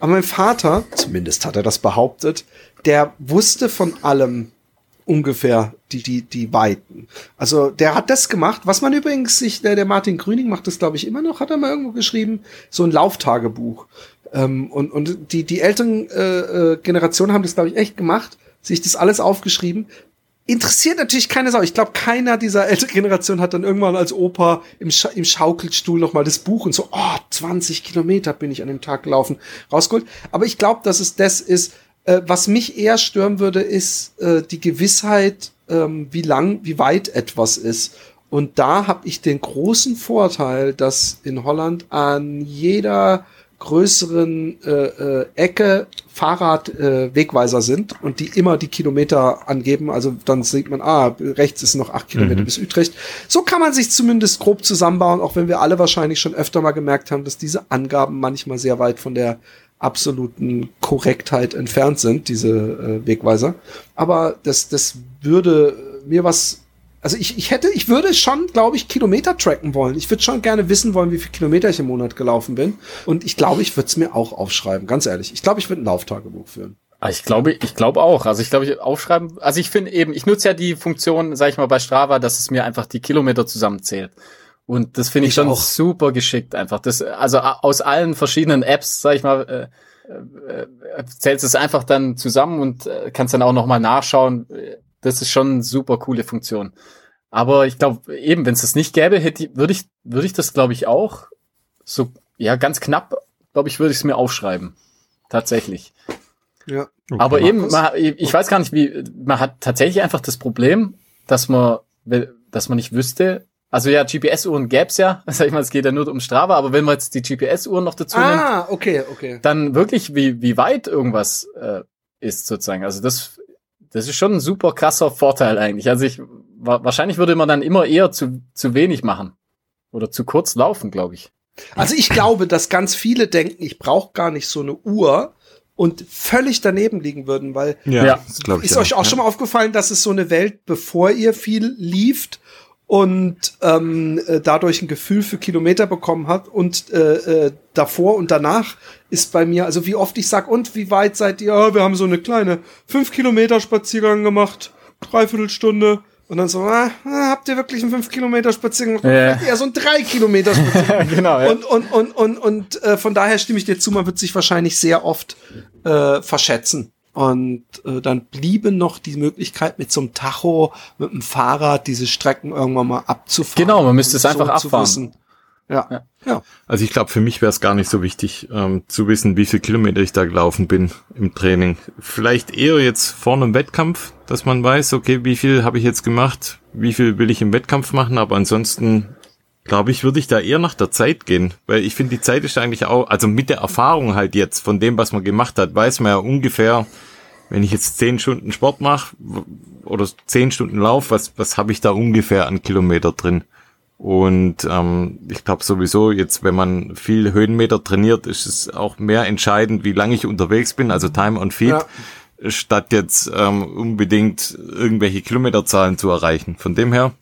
Aber mein Vater, zumindest hat er das behauptet, der wusste von allem ungefähr die, die, die Weiten. Also der hat das gemacht, was man übrigens sich, der, der Martin Grüning macht das, glaube ich, immer noch, hat er mal irgendwo geschrieben, so ein Lauftagebuch. Ähm, und, und die, die älteren äh, äh, Generationen haben das, glaube ich, echt gemacht, sich das alles aufgeschrieben. Interessiert natürlich keine Sau. Ich glaube, keiner dieser älteren Generation hat dann irgendwann als Opa im, Scha im Schaukelstuhl nochmal das Buch und so, oh, 20 Kilometer bin ich an dem Tag gelaufen, rausgeholt. Aber ich glaube, dass es das ist, äh, was mich eher stören würde, ist äh, die Gewissheit, ähm, wie lang, wie weit etwas ist. Und da habe ich den großen Vorteil, dass in Holland an jeder größeren äh, äh, Ecke Fahrradwegweiser äh, sind und die immer die Kilometer angeben. Also dann sieht man, ah, rechts ist noch acht Kilometer mhm. bis Utrecht. So kann man sich zumindest grob zusammenbauen, auch wenn wir alle wahrscheinlich schon öfter mal gemerkt haben, dass diese Angaben manchmal sehr weit von der absoluten Korrektheit entfernt sind, diese äh, Wegweiser. Aber das, das würde mir was. Also ich, ich hätte, ich würde schon, glaube ich, Kilometer tracken wollen. Ich würde schon gerne wissen wollen, wie viel Kilometer ich im Monat gelaufen bin. Und ich glaube, ich würde es mir auch aufschreiben, ganz ehrlich. Ich glaube, ich würde ein Lauftagebuch führen. Ah, ich glaube, ich glaube auch. Also ich glaube, ich aufschreiben. Also ich finde eben, ich nutze ja die Funktion, sag ich mal, bei Strava, dass es mir einfach die Kilometer zusammenzählt. Und das finde ich, ich, schon auch. super geschickt einfach. Das, also aus allen verschiedenen Apps, sag ich mal, äh, äh, zählst es einfach dann zusammen und äh, kannst dann auch nochmal nachschauen. Das ist schon eine super coole Funktion. Aber ich glaube, eben, wenn es das nicht gäbe, hätte würde ich, würde ich das, glaube ich, auch so, ja, ganz knapp, glaube ich, würde ich es mir aufschreiben. Tatsächlich. Ja. Okay. Aber eben, man, ich weiß gar nicht, wie, man hat tatsächlich einfach das Problem, dass man, dass man nicht wüsste, also ja, GPS-Uhren gäb's ja, sag ich mal, es geht ja nur um Strava, aber wenn man jetzt die GPS-Uhren noch dazu ah, nimmt, ah, okay, okay. dann wirklich, wie, wie weit irgendwas äh, ist sozusagen. Also das, das ist schon ein super krasser Vorteil eigentlich. Also ich, wa wahrscheinlich würde man dann immer eher zu, zu wenig machen oder zu kurz laufen, glaube ich. Also ich glaube, dass ganz viele denken, ich brauche gar nicht so eine Uhr und völlig daneben liegen würden, weil ja, ja. ist euch auch schon mal aufgefallen, dass es so eine Welt, bevor ihr viel lieft, und ähm, äh, dadurch ein Gefühl für Kilometer bekommen hat und äh, äh, davor und danach ist bei mir, also wie oft ich sag, und wie weit seid ihr? Oh, wir haben so eine kleine fünf Kilometer Spaziergang gemacht, dreiviertel Stunde. Und dann so, ah, ah habt ihr wirklich einen 5 Kilometer Spaziergang gemacht? Ja. Eher so ein 3 Kilometer Spaziergang. genau, ja. Und, und, und, und, und äh, von daher stimme ich dir zu, man wird sich wahrscheinlich sehr oft äh, verschätzen. Und äh, dann bliebe noch die Möglichkeit, mit so einem Tacho, mit dem Fahrrad diese Strecken irgendwann mal abzufahren. Genau, man müsste es so einfach abfahren. Ja. ja. ja. Also ich glaube, für mich wäre es gar nicht so wichtig, ähm, zu wissen, wie viel Kilometer ich da gelaufen bin im Training. Vielleicht eher jetzt vor einem Wettkampf, dass man weiß, okay, wie viel habe ich jetzt gemacht, wie viel will ich im Wettkampf machen, aber ansonsten glaube ich, würde ich da eher nach der Zeit gehen, weil ich finde, die Zeit ist eigentlich auch, also mit der Erfahrung halt jetzt von dem, was man gemacht hat, weiß man ja ungefähr, wenn ich jetzt zehn Stunden Sport mache oder zehn Stunden Lauf, was, was habe ich da ungefähr an Kilometer drin? Und ähm, ich glaube sowieso, jetzt wenn man viel Höhenmeter trainiert, ist es auch mehr entscheidend, wie lange ich unterwegs bin, also Time on Feet, ja. statt jetzt ähm, unbedingt irgendwelche Kilometerzahlen zu erreichen. Von dem her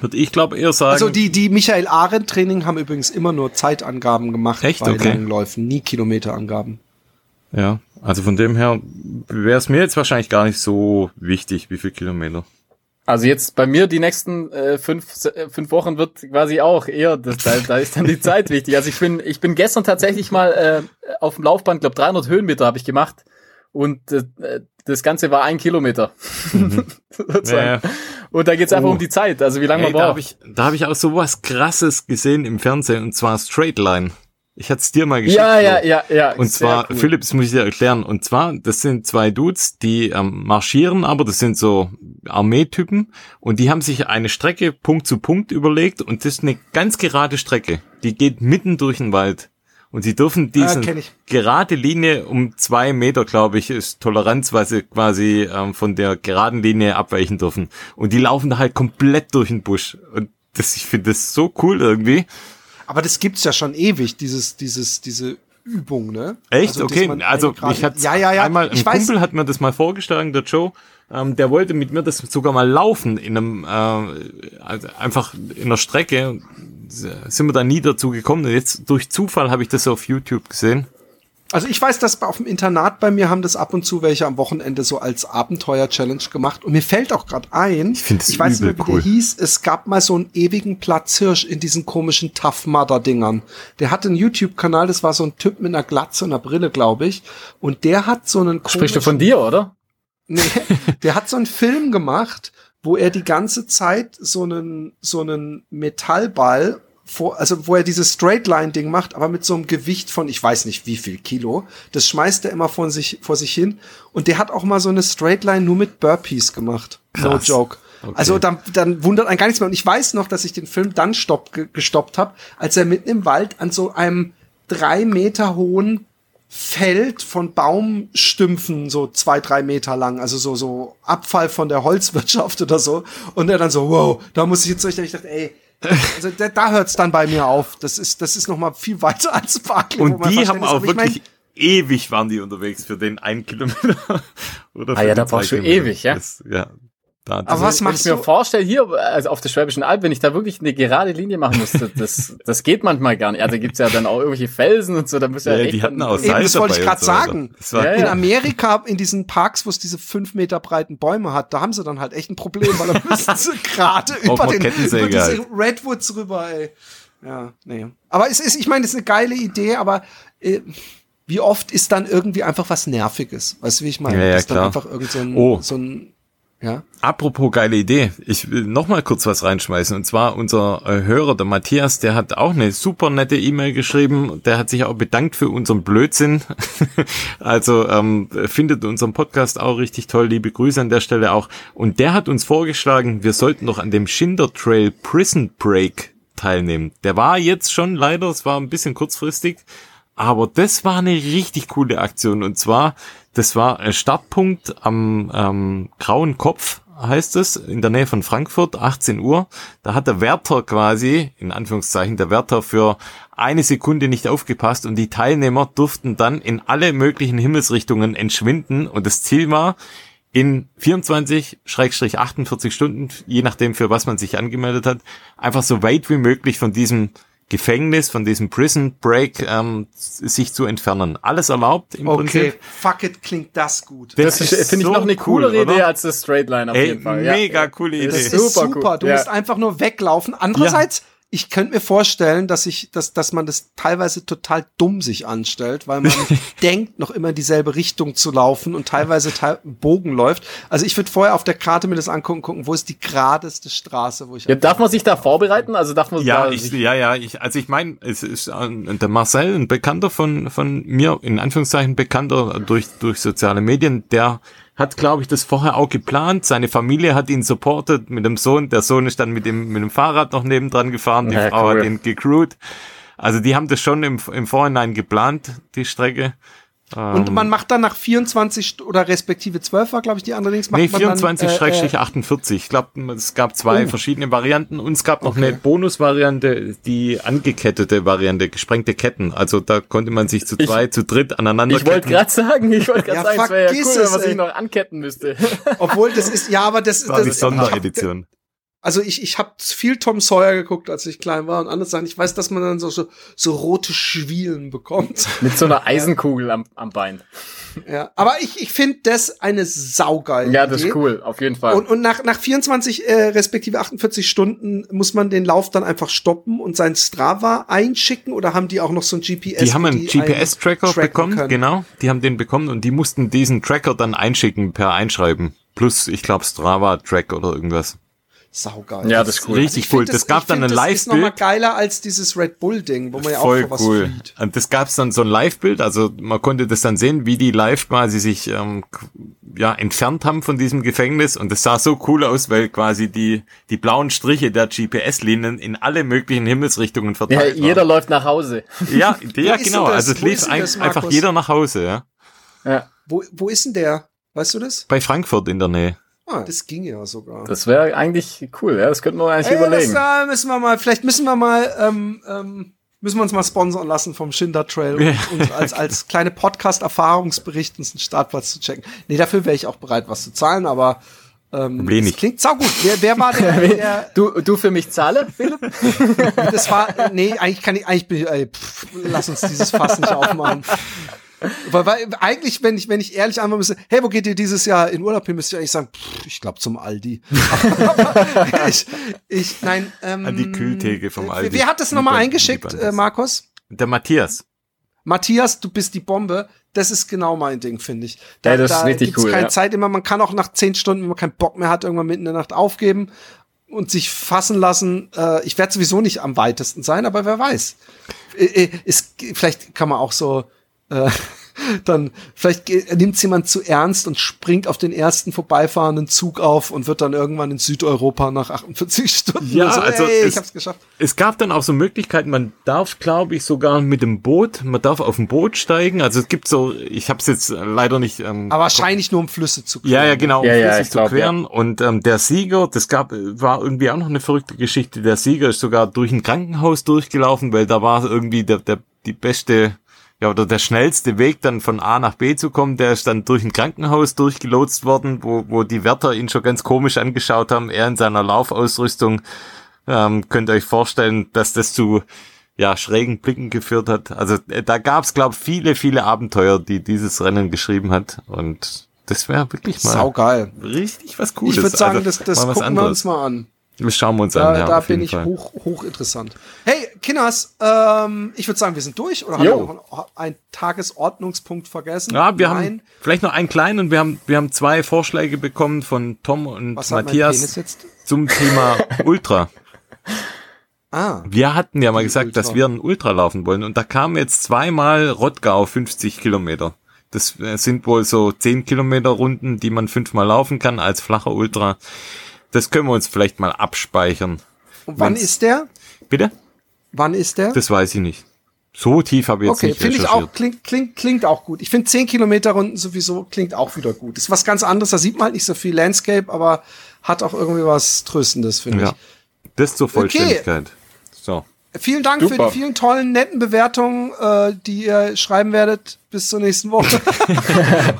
würde ich glaube eher sagen. Also die, die Michael Arendt Training haben übrigens immer nur Zeitangaben gemacht Echt? bei okay. langen Läufen, nie Kilometerangaben. Ja, also von dem her wäre es mir jetzt wahrscheinlich gar nicht so wichtig, wie viel Kilometer. Also jetzt bei mir die nächsten äh, fünf, äh, fünf Wochen wird quasi auch eher, das, da, da ist dann die Zeit wichtig. Also ich bin, ich bin gestern tatsächlich mal äh, auf dem Laufband, glaube 300 Höhenmeter habe ich gemacht und äh, das Ganze war ein Kilometer. Mhm. ja. Und da geht's einfach oh. um die Zeit, also wie lange man braucht. Da habe ich, da hab ich auch so was Krasses gesehen im Fernsehen und zwar Straight Line. Ich hatte es dir mal geschickt. Ja, ja, ja, ja. Und zwar, cool. Philips muss ich dir erklären. Und zwar, das sind zwei Dudes, die ähm, marschieren, aber das sind so Armeetypen. Und die haben sich eine Strecke Punkt zu Punkt überlegt. Und das ist eine ganz gerade Strecke. Die geht mitten durch den Wald. Und sie dürfen diese ah, gerade Linie um zwei Meter, glaube ich, ist Toleranz, weil sie quasi ähm, von der geraden Linie abweichen dürfen. Und die laufen da halt komplett durch den Busch. Und das, ich finde das so cool irgendwie. Aber das gibt's ja schon ewig, dieses, dieses, diese Übung, ne? Echt? Also, okay, also ich hatte ja, ja, ja. einmal, ein Kumpel hat mir das mal vorgeschlagen, der Joe, ähm, der wollte mit mir das sogar mal laufen in einem, äh, also einfach in der Strecke, sind wir da nie dazu gekommen. Und jetzt durch Zufall habe ich das auf YouTube gesehen. Also ich weiß, dass auf dem Internat bei mir haben das ab und zu welche am Wochenende so als Abenteuer-Challenge gemacht. Und mir fällt auch gerade ein, ich, ich weiß nicht mehr, wie cool. der hieß, es gab mal so einen ewigen Platzhirsch in diesen komischen Tough Mudder-Dingern. Der hatte einen YouTube-Kanal, das war so ein Typ mit einer Glatze und einer Brille, glaube ich. Und der hat so einen Sprichst du von dir, oder? Nee, der hat so einen Film gemacht, wo er die ganze Zeit so einen, so einen Metallball vor, also wo er dieses Straightline-Ding macht, aber mit so einem Gewicht von, ich weiß nicht wie viel Kilo, das schmeißt er immer von sich, vor sich hin. Und der hat auch mal so eine Straightline nur mit Burpees gemacht. Krass. No joke. Okay. Also dann, dann wundert einen gar nichts mehr. Und ich weiß noch, dass ich den Film dann stopp, gestoppt habe, als er mitten im Wald an so einem drei Meter hohen Feld von Baumstümpfen, so zwei, drei Meter lang, also so, so Abfall von der Holzwirtschaft oder so. Und er dann so, wow, da muss ich jetzt durch, ich dachte, ey, also da, da hört es dann bei mir auf. Das ist, das ist noch mal viel weiter als Barclay. Und die haben auch wirklich ich mein, ewig waren die unterwegs für den einen Kilometer. Oder ah ja, da brauchst du ewig, ja. Das, ja, da, Aber also, was machst wenn ich mir vorstelle, hier, also auf der Schwäbischen Alb, wenn ich da wirklich eine gerade Linie machen müsste, das, das geht manchmal gar nicht. Also gibt's ja dann auch irgendwelche Felsen und so, da muss ja, ja die hatten auch Eben, das wollte ich gerade sagen. So. Ja, in Amerika, in diesen Parks, wo es diese fünf Meter breiten Bäume hat, da haben sie dann halt echt ein Problem, weil da müssen sie gerade über, den, über diese halt. Redwoods rüber, ey. Ja, nee. Aber es ist, ich meine, es ist eine geile Idee, aber äh, wie oft ist dann irgendwie einfach was Nerviges? Weißt du, wie ich meine? Ja, ja, ist klar. dann einfach irgend so ein, oh. so ein Ja. Apropos geile Idee. Ich will noch mal kurz was reinschmeißen. Und zwar unser äh, Hörer, der Matthias, der hat auch eine super nette E-Mail geschrieben. Der hat sich auch bedankt für unseren Blödsinn. also ähm, findet unseren Podcast auch richtig toll. Liebe Grüße an der Stelle auch. Und der hat uns vorgeschlagen, wir sollten doch an dem Schinder Trail Prison Break teilnehmen. Der war jetzt schon leider, es war ein bisschen kurzfristig, aber das war eine richtig coole Aktion. Und zwar, das war ein Startpunkt am ähm, Grauen Kopf, heißt es, in der Nähe von Frankfurt, 18 Uhr. Da hat der Wärter quasi, in Anführungszeichen, der Wärter für eine Sekunde nicht aufgepasst und die Teilnehmer durften dann in alle möglichen Himmelsrichtungen entschwinden. Und das Ziel war, in 24-48 Stunden, je nachdem für was man sich angemeldet hat, einfach so weit wie möglich von diesem Gefängnis, von diesem Prison Break ähm, sich zu entfernen. Alles erlaubt im okay, Prinzip. Okay, fuck it, klingt das gut. Das, das finde so ich noch eine coolere cool, Idee als das Straight Line auf Ey, jeden Fall. Mega ja. coole Idee. Das ist super, super. Cool. Du ja. musst einfach nur weglaufen. Andererseits, ich könnte mir vorstellen, dass ich, dass, dass man das teilweise total dumm sich anstellt, weil man denkt, noch immer in dieselbe Richtung zu laufen und teilweise teil Bogen läuft. Also ich würde vorher auf der Karte mir das angucken, gucken, wo ist die geradeste Straße, wo ich. Ja, darf man sich da vorbereiten? Also darf man ja, da ich, ja, ja, ich, also ich meine, es ist äh, der Marcel, ein Bekannter von von mir, in Anführungszeichen Bekannter durch durch soziale Medien, der hat, glaube ich, das vorher auch geplant. Seine Familie hat ihn supportet mit dem Sohn. Der Sohn ist dann mit dem, mit dem Fahrrad noch nebendran gefahren. Die ja, Frau cool. hat ihn gecrewt. Also die haben das schon im, im Vorhinein geplant, die Strecke. Und ähm, man macht dann nach 24 oder respektive 12 war, glaube ich, die andere Links. Nee, 24 dann, äh, äh, 48. Ich glaube, es gab zwei oh. verschiedene Varianten und es gab noch okay. eine Bonusvariante, die angekettete Variante, gesprengte Ketten. Also da konnte man sich zu zwei, ich, zu dritt aneinander Ich wollte gerade sagen, ich wollte gerade ja, sagen, es wäre ja cool, wenn man sich noch anketten müsste. Obwohl, das ist, ja, aber das, das war das die Sonderedition also ich, ich habe viel Tom Sawyer geguckt, als ich klein war und andere Sachen. Ich weiß, dass man dann so, so, so rote Schwielen bekommt. Mit so einer Eisenkugel am, am Bein. Ja, aber ich, ich finde das eine saugeile Ja, das Idee. ist cool, auf jeden Fall. Und, und nach, nach 24 äh, respektive 48 Stunden muss man den Lauf dann einfach stoppen und sein Strava einschicken oder haben die auch noch so ein GPS? Die haben einen GPS-Tracker bekommen, können? genau. Die haben den bekommen und die mussten diesen Tracker dann einschicken per Einschreiben. Plus, ich glaube, Strava-Track oder irgendwas. Saugeil. Ja, das ist cool. Richtig also cool. Das, das gab dann ein Live-Bild. Das ist nochmal geiler als dieses Red Bull-Ding, wo man ja Voll auch was cool. Flieht. Und das gab's dann so ein Live-Bild, also man konnte das dann sehen, wie die live quasi sich ähm, ja entfernt haben von diesem Gefängnis und das sah so cool aus, weil quasi die die blauen Striche der GPS-Linien in alle möglichen Himmelsrichtungen verteilt ja, jeder waren. läuft nach Hause. Ja, ja genau. Also es lief ein, das, einfach jeder nach Hause, ja. Ja. Wo, wo ist denn der? Weißt du das? Bei Frankfurt in der Nähe. Ah, das ging ja sogar. Das wäre eigentlich cool, ja. Das könnten wir eigentlich Ey, überlegen. Das, äh, müssen wir mal, vielleicht müssen wir mal, ähm, ähm, müssen wir uns mal sponsern lassen vom Schinder Trail ja. und, als, als kleine Podcast-Erfahrungsbericht uns einen Startplatz zu checken. Nee, dafür wäre ich auch bereit, was zu zahlen, aber ähm, Wenig. Das klingt saugut. Wer, wer war der, der Du, du für mich zahle, Philipp? das war, nee, eigentlich kann ich, eigentlich, ey, pff, lass uns dieses Fass nicht aufmachen. Weil, weil eigentlich, wenn ich, wenn ich ehrlich antworten müsste, hey, wo geht ihr dieses Jahr in Urlaub hin, müsste ich eigentlich sagen, pff, ich glaube zum Aldi. ich, ich, nein, ähm, An die Kühltheke vom Aldi. Wer hat das nochmal eingeschickt, äh, Markus? Der Matthias. Matthias, du bist die Bombe. Das ist genau mein Ding, finde ich. Da, ja, das ist richtig cool. keine ja. Zeit immer. Man kann auch nach zehn Stunden, wenn man keinen Bock mehr hat, irgendwann mitten in der Nacht aufgeben und sich fassen lassen. Äh, ich werde sowieso nicht am weitesten sein, aber wer weiß. Äh, äh, ist, vielleicht kann man auch so äh, dann vielleicht nimmt jemand zu ernst und springt auf den ersten vorbeifahrenden Zug auf und wird dann irgendwann in Südeuropa nach 48 Stunden. Ja, so, also ey, es, ich hab's geschafft. Es gab dann auch so Möglichkeiten, man darf, glaube ich, sogar mit dem Boot, man darf auf dem Boot steigen. Also es gibt so, ich habe es jetzt leider nicht. Ähm, Aber wahrscheinlich nur um Flüsse zu queren. Ja, ja, genau, um ja, Flüsse ja, zu glaub, queren. Ja. Und ähm, der Sieger, das gab, war irgendwie auch noch eine verrückte Geschichte. Der Sieger ist sogar durch ein Krankenhaus durchgelaufen, weil da war irgendwie der, der die beste ja, oder der schnellste Weg dann von A nach B zu kommen, der ist dann durch ein Krankenhaus durchgelotst worden, wo, wo die Wärter ihn schon ganz komisch angeschaut haben, er in seiner Laufausrüstung. Ähm, könnt ihr euch vorstellen, dass das zu ja, schrägen Blicken geführt hat. Also äh, da gab's, glaube viele, viele Abenteuer, die dieses Rennen geschrieben hat. Und das wäre wirklich mal Saugeil. richtig was Cooles. Ich würde sagen, also, das, das gucken wir uns mal an. Das schauen wir uns da, an. Ja, da bin ich Fall. hoch, hoch interessant. Hey, Kinners, ähm, ich würde sagen, wir sind durch oder jo. haben wir noch einen Tagesordnungspunkt vergessen? Ja, wir Nein. haben vielleicht noch einen kleinen und wir haben, wir haben zwei Vorschläge bekommen von Tom und Was Matthias zum Thema Ultra. Ah. Wir hatten ja mal gesagt, Ultra. dass wir ein Ultra laufen wollen und da kamen jetzt zweimal Rottgau 50 Kilometer. Das äh, sind wohl so 10 Kilometer Runden, die man fünfmal laufen kann als flacher Ultra. Das können wir uns vielleicht mal abspeichern. Und wann Wenn's ist der? Bitte? Wann ist der? Das weiß ich nicht. So tief habe ich jetzt okay, nicht finde ich auch, klingt, klingt, klingt auch gut. Ich finde 10 Kilometer Runden sowieso klingt auch wieder gut. Ist was ganz anderes, da sieht man halt nicht so viel Landscape, aber hat auch irgendwie was Tröstendes, finde ja. ich. Das zur Vollständigkeit. Okay. So. Vielen Dank Super. für die vielen tollen, netten Bewertungen, äh, die ihr schreiben werdet bis zur nächsten Woche.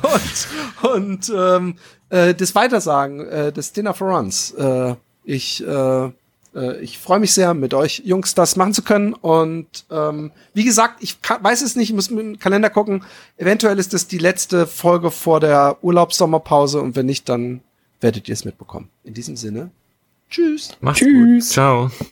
und und ähm, äh, das Weitersagen, äh, das Dinner for Runs. Äh, ich äh, äh, ich freue mich sehr, mit euch Jungs das machen zu können. Und ähm, wie gesagt, ich kann, weiß es nicht, ich muss mit dem Kalender gucken. Eventuell ist das die letzte Folge vor der Urlaubssommerpause und wenn nicht, dann werdet ihr es mitbekommen. In diesem Sinne, tschüss. Macht's tschüss. Gut. Ciao.